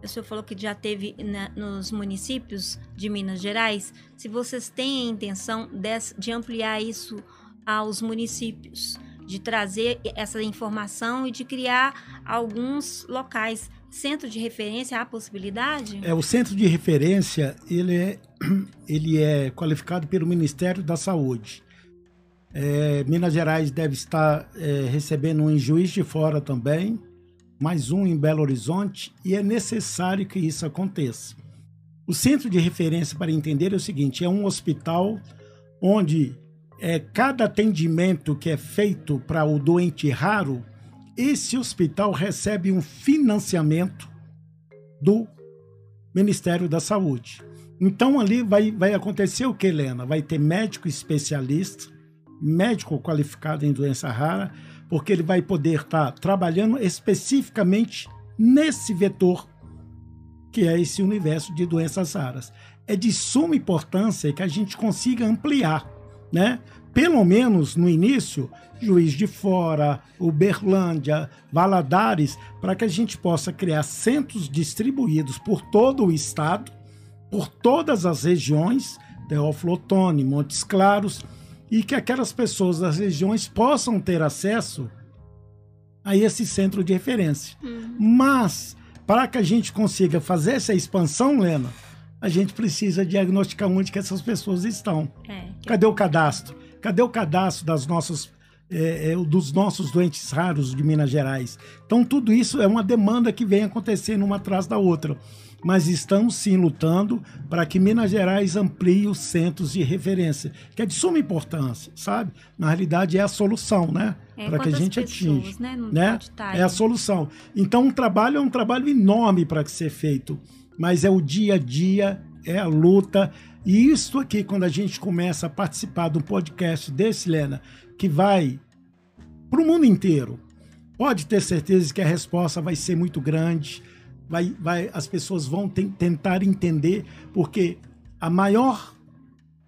o senhor falou que já teve na, nos municípios de Minas Gerais. Se vocês têm a intenção de, de ampliar isso aos municípios, de trazer essa informação e de criar alguns locais centro de referência há possibilidade? É o centro de referência ele é ele é qualificado pelo Ministério da Saúde. É, Minas Gerais deve estar é, recebendo um Juiz de Fora também mais um em Belo Horizonte, e é necessário que isso aconteça. O centro de referência para entender é o seguinte: é um hospital onde é, cada atendimento que é feito para o doente raro, esse hospital recebe um financiamento do Ministério da Saúde. Então ali vai, vai acontecer o que, Helena? Vai ter médico especialista, médico qualificado em doença rara, porque ele vai poder estar tá trabalhando especificamente nesse vetor que é esse universo de doenças raras. É de suma importância que a gente consiga ampliar, né? Pelo menos no início, Juiz de Fora, Uberlândia, Valadares, para que a gente possa criar centros distribuídos por todo o estado, por todas as regiões, Teófilo Otoni, Montes Claros, e que aquelas pessoas das regiões possam ter acesso a esse centro de referência. Uhum. Mas para que a gente consiga fazer essa expansão, Lena, a gente precisa diagnosticar onde que essas pessoas estão. É. Cadê o cadastro? Cadê o cadastro das nossas, é, é, dos nossos doentes raros de Minas Gerais? Então, tudo isso é uma demanda que vem acontecendo uma atrás da outra. Mas estamos sim lutando para que Minas Gerais amplie os centros de referência, que é de suma importância, sabe? Na realidade, é a solução, né? É, para que a gente atinja. Né? né? É a solução. Então, um trabalho é um trabalho enorme para ser feito, mas é o dia a dia, é a luta. E isso aqui, quando a gente começa a participar de um podcast desse, Lena, que vai para o mundo inteiro, pode ter certeza que a resposta vai ser muito grande. Vai, vai, as pessoas vão tentar entender, porque a maior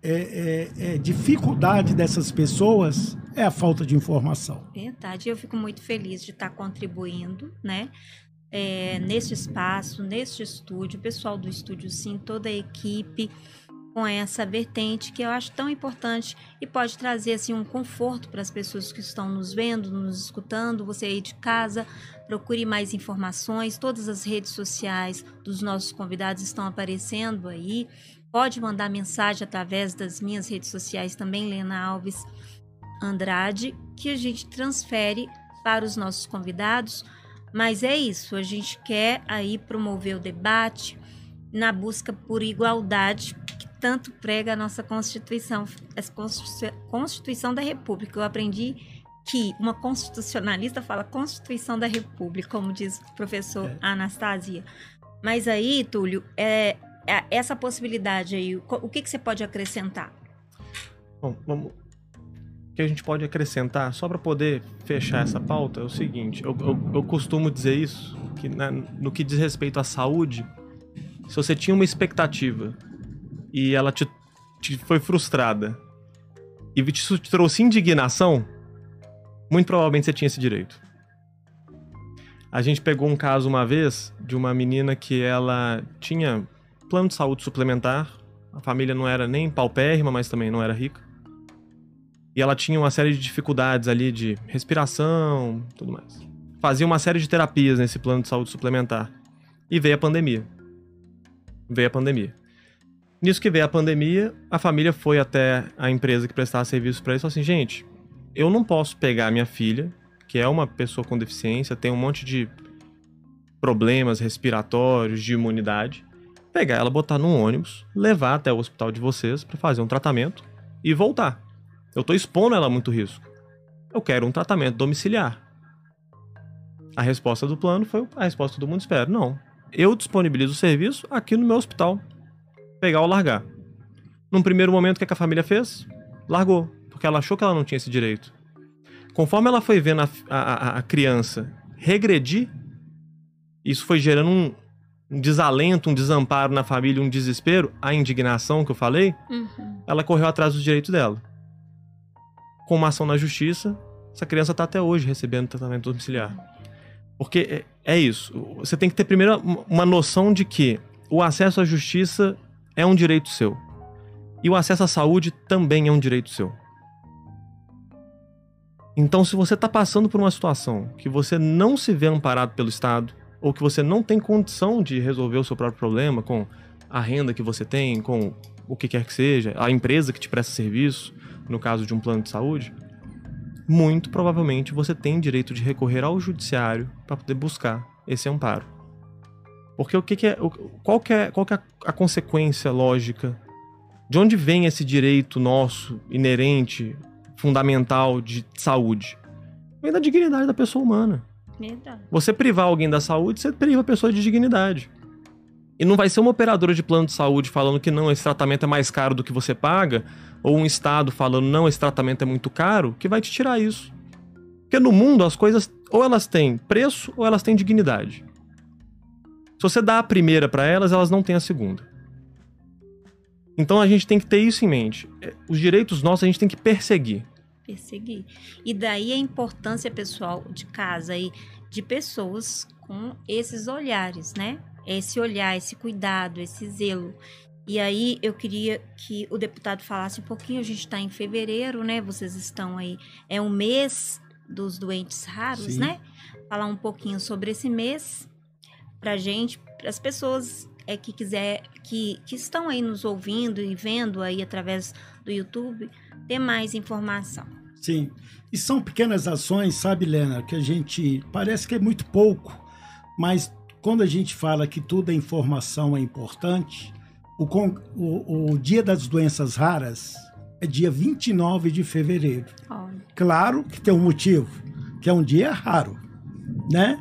é, é, é, dificuldade dessas pessoas é a falta de informação. Verdade, eu fico muito feliz de estar contribuindo, né? É, neste espaço, neste estúdio, o pessoal do estúdio sim, toda a equipe com essa vertente que eu acho tão importante e pode trazer assim um conforto para as pessoas que estão nos vendo, nos escutando, você aí de casa, procure mais informações, todas as redes sociais dos nossos convidados estão aparecendo aí. Pode mandar mensagem através das minhas redes sociais também, Lena Alves Andrade, que a gente transfere para os nossos convidados. Mas é isso, a gente quer aí promover o debate na busca por igualdade tanto prega a nossa Constituição, a Constituição da República. Eu aprendi que uma constitucionalista fala Constituição da República, como diz o professor é. Anastasia. Mas aí, Túlio, é, é, essa possibilidade aí, o que, que você pode acrescentar? Bom, vamos. O que a gente pode acrescentar, só para poder fechar essa pauta, é o seguinte: eu, eu, eu costumo dizer isso, que né, no que diz respeito à saúde, se você tinha uma expectativa e ela te, te foi frustrada e te trouxe indignação, muito provavelmente você tinha esse direito. A gente pegou um caso uma vez de uma menina que ela tinha plano de saúde suplementar. A família não era nem paupérrima, mas também não era rica. E ela tinha uma série de dificuldades ali de respiração, tudo mais. Fazia uma série de terapias nesse plano de saúde suplementar. E veio a pandemia. Veio a pandemia. Nisso que veio a pandemia, a família foi até a empresa que prestava serviço para eles e falou assim: gente, eu não posso pegar minha filha, que é uma pessoa com deficiência, tem um monte de problemas respiratórios, de imunidade, pegar ela, botar num ônibus, levar até o hospital de vocês para fazer um tratamento e voltar. Eu tô expondo ela a muito risco. Eu quero um tratamento domiciliar. A resposta do plano foi a resposta todo mundo espera. Não. Eu disponibilizo o serviço aqui no meu hospital. Pegar ou largar. Num primeiro momento, o que, é que a família fez? Largou, porque ela achou que ela não tinha esse direito. Conforme ela foi vendo a, a, a criança regredir, isso foi gerando um, um desalento, um desamparo na família, um desespero, a indignação que eu falei, uhum. ela correu atrás dos direitos dela. Com uma ação na justiça, essa criança está até hoje recebendo tratamento domiciliar. Porque é, é isso. Você tem que ter primeiro uma noção de que o acesso à justiça é um direito seu. E o acesso à saúde também é um direito seu. Então, se você está passando por uma situação que você não se vê amparado pelo Estado, ou que você não tem condição de resolver o seu próprio problema com a renda que você tem, com o que quer que seja, a empresa que te presta serviço, no caso de um plano de saúde, muito provavelmente você tem direito de recorrer ao judiciário para poder buscar esse amparo. Porque o que, que é, qual que é, qual que é a consequência lógica? De onde vem esse direito nosso inerente, fundamental de saúde? Vem da dignidade da pessoa humana. Verdade. Você privar alguém da saúde, você priva a pessoa de dignidade. E não vai ser uma operadora de plano de saúde falando que não, esse tratamento é mais caro do que você paga, ou um estado falando não, esse tratamento é muito caro, que vai te tirar isso. Porque no mundo as coisas ou elas têm preço ou elas têm dignidade. Se você dá a primeira para elas, elas não têm a segunda. Então a gente tem que ter isso em mente. É, os direitos nossos a gente tem que perseguir. Perseguir. E daí a importância, pessoal, de casa e de pessoas com esses olhares, né? Esse olhar, esse cuidado, esse zelo. E aí eu queria que o deputado falasse um pouquinho. A gente está em fevereiro, né? Vocês estão aí. É um mês dos doentes raros, Sim. né? Falar um pouquinho sobre esse mês para gente, para as pessoas é, que quiser, que, que estão aí nos ouvindo e vendo aí através do YouTube, ter mais informação. Sim. E são pequenas ações, sabe, Lena, que a gente parece que é muito pouco, mas quando a gente fala que toda informação é importante, o, o, o Dia das Doenças Raras é dia 29 de fevereiro. Olha. Claro que tem um motivo, que é um dia raro, né?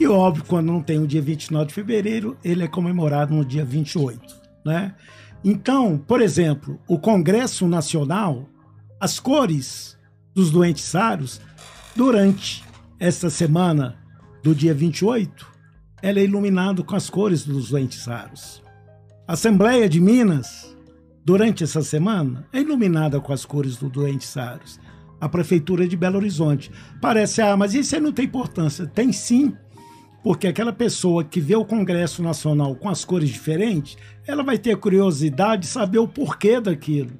E óbvio, quando não tem o dia 29 de fevereiro, ele é comemorado no dia 28, né? Então, por exemplo, o Congresso Nacional, as cores dos doentes raros, durante esta semana do dia 28, ela é iluminado com as cores dos doentes raros. A Assembleia de Minas, durante essa semana, é iluminada com as cores do Doentes Raros. A Prefeitura de Belo Horizonte. Parece, ah, mas isso aí não tem importância. Tem sim, porque aquela pessoa que vê o Congresso Nacional com as cores diferentes, ela vai ter curiosidade de saber o porquê daquilo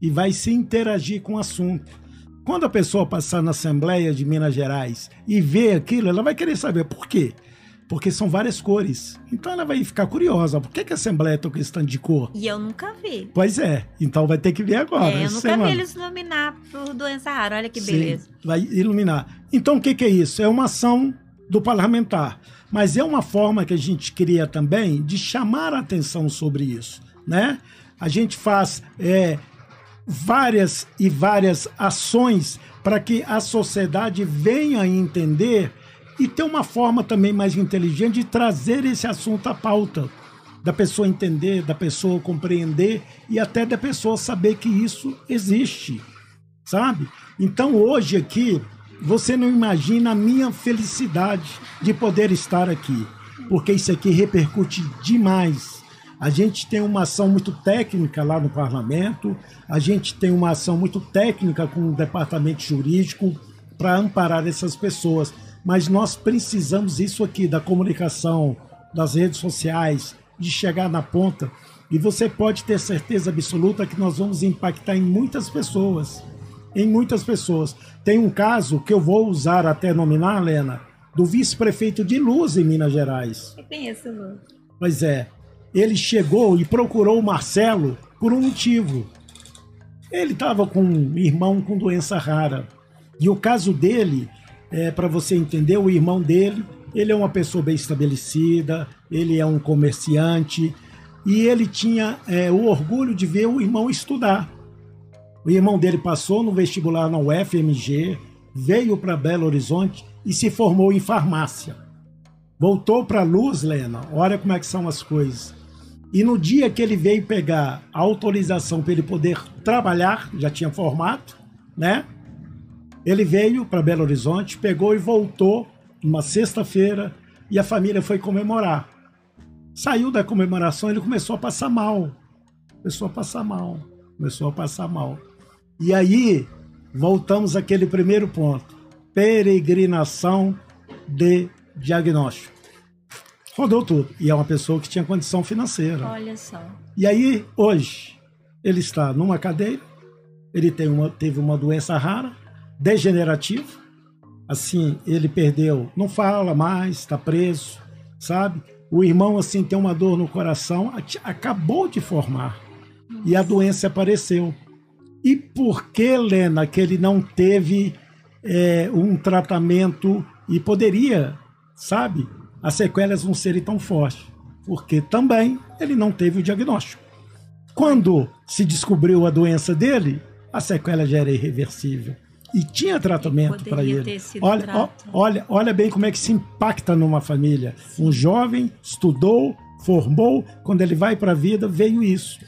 e vai se interagir com o assunto. Quando a pessoa passar na Assembleia de Minas Gerais e ver aquilo, ela vai querer saber por quê porque são várias cores. Então ela vai ficar curiosa. Por que, que a Assembleia tem questão de cor? E eu nunca vi. Então é. Então vai ter que ver agora. É, eu nunca semana. vi eles iluminar por doença rara. Olha que beleza. Sim, vai iluminar. Então o que, que é isso? É uma ação do parlamentar. Mas é uma forma que a gente cria também de chamar a atenção sobre isso. Né? A gente faz é, várias e várias ações para que a sociedade venha entender e ter uma forma também mais inteligente de trazer esse assunto à pauta, da pessoa entender, da pessoa compreender e até da pessoa saber que isso existe, sabe? Então hoje aqui, você não imagina a minha felicidade de poder estar aqui, porque isso aqui repercute demais. A gente tem uma ação muito técnica lá no parlamento, a gente tem uma ação muito técnica com o departamento jurídico para amparar essas pessoas mas nós precisamos isso aqui da comunicação, das redes sociais, de chegar na ponta. E você pode ter certeza absoluta que nós vamos impactar em muitas pessoas. Em muitas pessoas. Tem um caso que eu vou usar até nominar, Lena, do vice-prefeito de Luz em Minas Gerais. Eu conheço, Lu. Pois é. Ele chegou e procurou o Marcelo por um motivo. Ele estava com um irmão com doença rara. E o caso dele é, para você entender, o irmão dele, ele é uma pessoa bem estabelecida, ele é um comerciante e ele tinha é, o orgulho de ver o irmão estudar. O irmão dele passou no vestibular na UFMG, veio para Belo Horizonte e se formou em farmácia. Voltou para a luz, Lena, olha como é que são as coisas. E no dia que ele veio pegar a autorização para ele poder trabalhar, já tinha formado, né? Ele veio para Belo Horizonte, pegou e voltou numa sexta-feira e a família foi comemorar. Saiu da comemoração, ele começou a passar mal. Começou a passar mal. Começou a passar mal. E aí, voltamos àquele primeiro ponto: peregrinação de diagnóstico. Rodou tudo. E é uma pessoa que tinha condição financeira. Olha só. E aí, hoje, ele está numa cadeira, ele tem uma, teve uma doença rara, degenerativo. Assim, ele perdeu, não fala mais, está preso, sabe? O irmão, assim, tem uma dor no coração, acabou de formar e a doença apareceu. E por que, Lena, que ele não teve é, um tratamento e poderia, sabe, as sequelas não serem tão fortes, porque também ele não teve o diagnóstico. Quando se descobriu a doença dele, a sequela já era irreversível. E tinha tratamento para ele. Olha, olha, olha bem como é que se impacta numa família. Um jovem estudou, formou, quando ele vai para a vida, veio isso.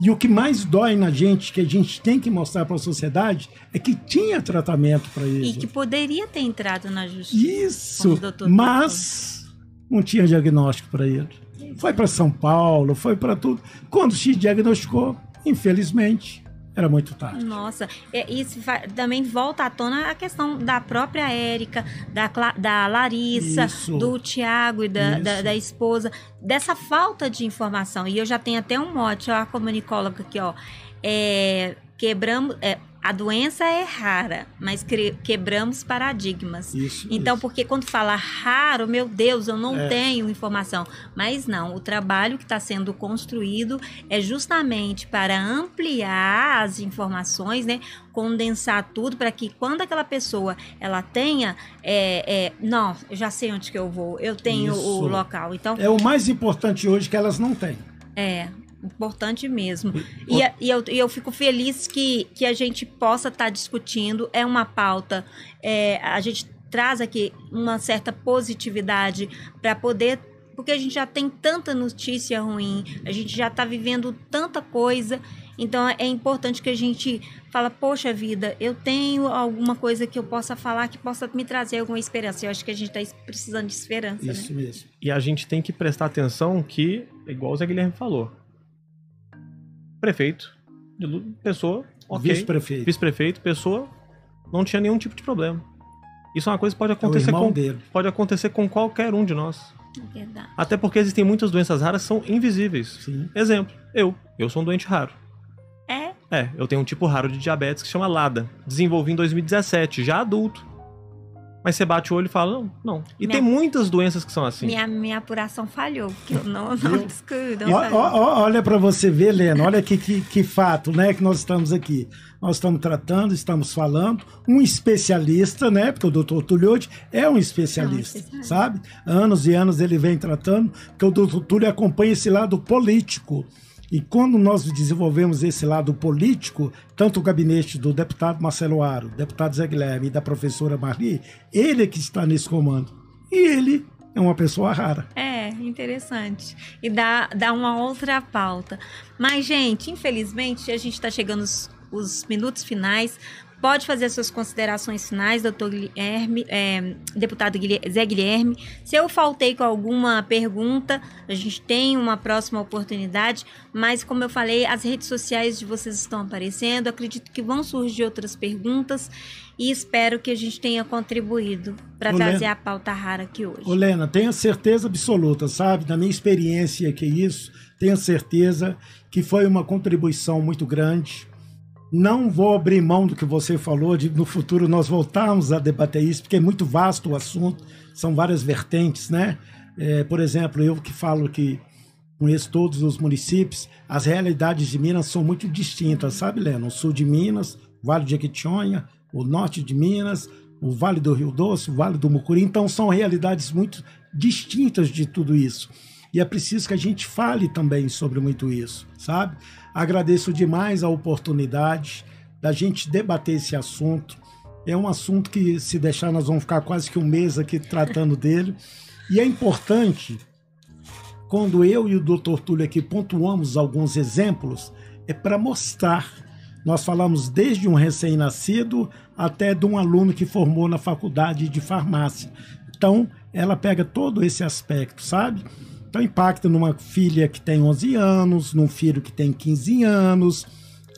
E o que mais dói na gente, que a gente tem que mostrar para a sociedade, é que tinha tratamento para isso. E que poderia ter entrado na justiça. Isso, mas não tinha diagnóstico para ele. Foi para São Paulo, foi para tudo. Quando se diagnosticou, infelizmente, era muito tarde. Nossa, é, isso também volta à tona a questão da própria Érica, da, da Larissa, isso. do Tiago e da, da, da, esposa, dessa falta de informação. E eu já tenho até um mote, ó, a comunicóloga aqui, ó. É, quebramos, é, a doença é rara, mas quebramos paradigmas. Isso, então, isso. porque quando fala raro, meu Deus, eu não é. tenho informação. Mas não, o trabalho que está sendo construído é justamente para ampliar as informações, né? Condensar tudo para que quando aquela pessoa ela tenha, é, é, não, eu já sei onde que eu vou, eu tenho isso. o local. Então é o mais importante hoje que elas não têm. É, Importante mesmo. E, e, eu, e eu fico feliz que, que a gente possa estar tá discutindo. É uma pauta, é, a gente traz aqui uma certa positividade para poder. Porque a gente já tem tanta notícia ruim, a gente já está vivendo tanta coisa. Então é importante que a gente fala, poxa vida, eu tenho alguma coisa que eu possa falar que possa me trazer alguma esperança. Eu acho que a gente está precisando de esperança. Isso né? mesmo. E a gente tem que prestar atenção que, igual o Zé Guilherme falou, prefeito, pessoa, ok. Vice-prefeito. Vice-prefeito, pessoa, não tinha nenhum tipo de problema. Isso é uma coisa que pode é acontecer, é com, dele. pode acontecer com qualquer um de nós. Verdade. Até porque existem muitas doenças raras que são invisíveis. Sim. Exemplo, eu. Eu sou um doente raro. É? É, eu tenho um tipo raro de diabetes que chama LADA. Desenvolvi em 2017, já adulto. Mas você bate o olho e fala, não, não. E minha, tem muitas doenças que são assim. Minha, minha apuração falhou, porque eu não, não descuido. olha para você ver, Lena, olha que, que, que, fato, né, que nós estamos aqui. Nós estamos tratando, estamos falando, um especialista, né, porque o doutor Tuliotti é um especialista, não, sabe? Anos e anos ele vem tratando, porque o doutor Túlio acompanha esse lado político. E quando nós desenvolvemos esse lado político, tanto o gabinete do deputado Marcelo Aro, deputado Zé Guilherme e da professora Marli, ele é que está nesse comando. E ele é uma pessoa rara. É, interessante. E dá, dá uma outra pauta. Mas, gente, infelizmente, a gente está chegando os, os minutos finais. Pode fazer suas considerações finais, doutor Guilherme, é, deputado Guilherme, Zé Guilherme. Se eu faltei com alguma pergunta, a gente tem uma próxima oportunidade, mas como eu falei, as redes sociais de vocês estão aparecendo, acredito que vão surgir outras perguntas e espero que a gente tenha contribuído para trazer a pauta rara aqui hoje. Olena, tenha certeza absoluta, sabe, da minha experiência que isso, tenha certeza que foi uma contribuição muito grande não vou abrir mão do que você falou, de no futuro nós voltarmos a debater isso, porque é muito vasto o assunto, são várias vertentes, né? É, por exemplo, eu que falo que conheço todos os municípios, as realidades de Minas são muito distintas, sabe, Leno? O sul de Minas, o Vale de Jequitinhonha, o norte de Minas, o Vale do Rio Doce, o Vale do Mucuri, então são realidades muito distintas de tudo isso. E é preciso que a gente fale também sobre muito isso, sabe? Agradeço demais a oportunidade da gente debater esse assunto. É um assunto que, se deixar, nós vamos ficar quase que um mês aqui tratando dele. E é importante, quando eu e o doutor Túlio aqui pontuamos alguns exemplos, é para mostrar. Nós falamos desde um recém-nascido até de um aluno que formou na faculdade de farmácia. Então, ela pega todo esse aspecto, sabe? Então impacta numa filha que tem 11 anos, num filho que tem 15 anos.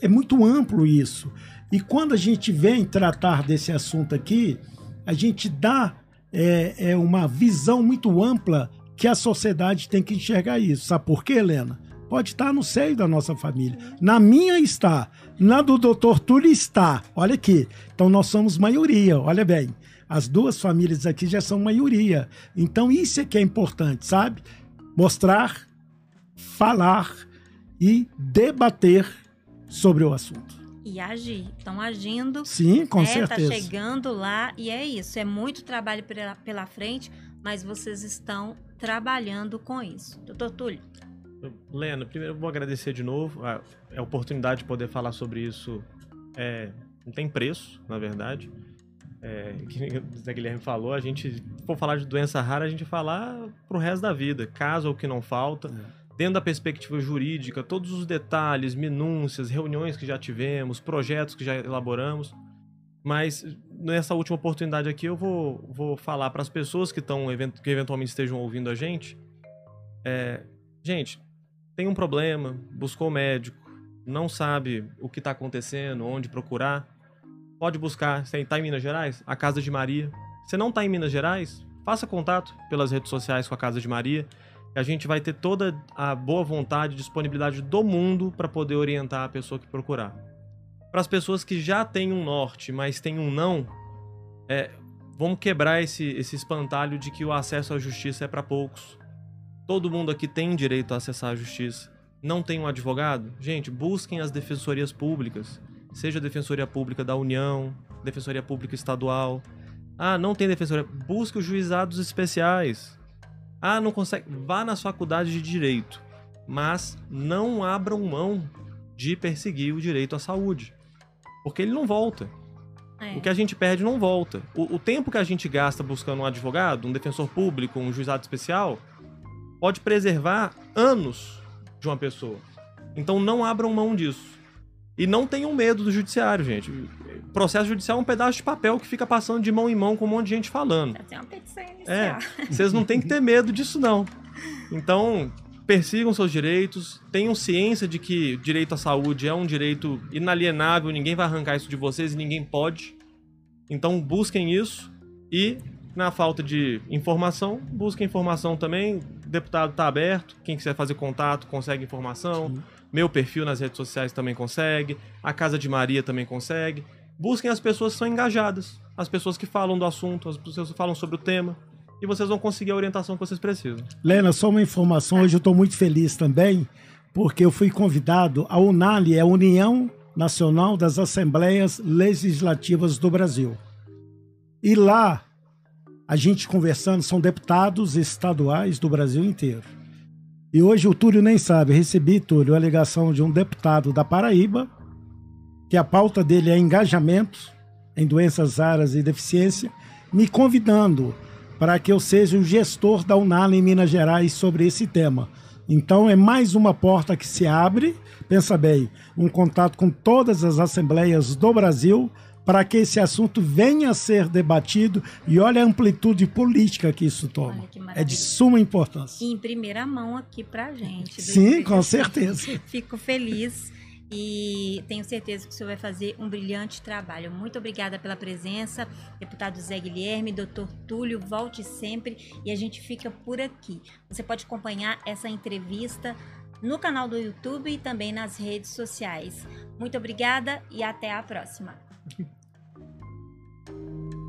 É muito amplo isso. E quando a gente vem tratar desse assunto aqui, a gente dá é, é uma visão muito ampla que a sociedade tem que enxergar isso. Sabe por quê, Helena? Pode estar no seio da nossa família. Na minha está. Na do doutor Túlio está. Olha aqui. Então nós somos maioria, olha bem. As duas famílias aqui já são maioria. Então isso é que é importante, sabe? Mostrar, falar e debater sobre o assunto. e agir. Estão agindo. Sim, com né? certeza. Tá chegando lá e é isso. É muito trabalho pela, pela frente, mas vocês estão trabalhando com isso. Doutor Túlio. Lena, primeiro eu vou agradecer de novo a, a oportunidade de poder falar sobre isso. É, não tem preço, na verdade. É, que o Zé Guilherme falou, a gente, for falar de doença rara, a gente falar pro resto da vida, caso ou que não falta. É. Dentro da perspectiva jurídica, todos os detalhes, minúcias, reuniões que já tivemos, projetos que já elaboramos. Mas nessa última oportunidade aqui eu vou, vou falar para as pessoas que, estão, que eventualmente estejam ouvindo a gente. É, gente, tem um problema, buscou médico, não sabe o que está acontecendo, onde procurar, pode buscar. Você está em Minas Gerais? A Casa de Maria. Se não está em Minas Gerais, faça contato pelas redes sociais com a Casa de Maria. A gente vai ter toda a boa vontade e disponibilidade do mundo para poder orientar a pessoa que procurar. Para as pessoas que já têm um norte, mas têm um não, é, vamos quebrar esse, esse espantalho de que o acesso à justiça é para poucos. Todo mundo aqui tem direito a acessar a justiça. Não tem um advogado? Gente, busquem as defensorias públicas. Seja Defensoria Pública da União, Defensoria Pública Estadual. Ah, não tem defensoria. Busque os juizados especiais. Ah, não consegue. Vá nas faculdades de direito. Mas não abram mão de perseguir o direito à saúde. Porque ele não volta. É. O que a gente perde não volta. O, o tempo que a gente gasta buscando um advogado, um defensor público, um juizado especial, pode preservar anos de uma pessoa. Então não abram mão disso. E não tenham medo do judiciário, gente. O processo judicial é um pedaço de papel que fica passando de mão em mão com um monte de gente falando. Já tem uma petição É, inicial. vocês não têm que ter medo disso, não. Então, persigam seus direitos, tenham ciência de que direito à saúde é um direito inalienável, ninguém vai arrancar isso de vocês e ninguém pode. Então, busquem isso e, na falta de informação, busquem informação também. O deputado está aberto, quem quiser fazer contato consegue informação. Meu perfil nas redes sociais também consegue, a Casa de Maria também consegue. Busquem as pessoas que são engajadas, as pessoas que falam do assunto, as pessoas que falam sobre o tema, e vocês vão conseguir a orientação que vocês precisam. Lena, só uma informação, hoje eu estou muito feliz também, porque eu fui convidado, a UNALI é a União Nacional das Assembleias Legislativas do Brasil. E lá, a gente conversando, são deputados estaduais do Brasil inteiro. E hoje o Túlio nem sabe, recebi, Túlio, a ligação de um deputado da Paraíba, que a pauta dele é engajamento em doenças raras e deficiência, me convidando para que eu seja o gestor da Unala em Minas Gerais sobre esse tema. Então é mais uma porta que se abre, pensa bem, um contato com todas as assembleias do Brasil para que esse assunto venha a ser debatido e olha a amplitude política que isso toma. Que É de suma importância. E em primeira mão aqui pra gente. Sim, com certeza. Fico feliz e tenho certeza que o senhor vai fazer um brilhante trabalho. Muito obrigada pela presença, deputado Zé Guilherme, doutor Túlio, volte sempre e a gente fica por aqui. Você pode acompanhar essa entrevista no canal do YouTube e também nas redes sociais. Muito obrigada e até a próxima. Thank you.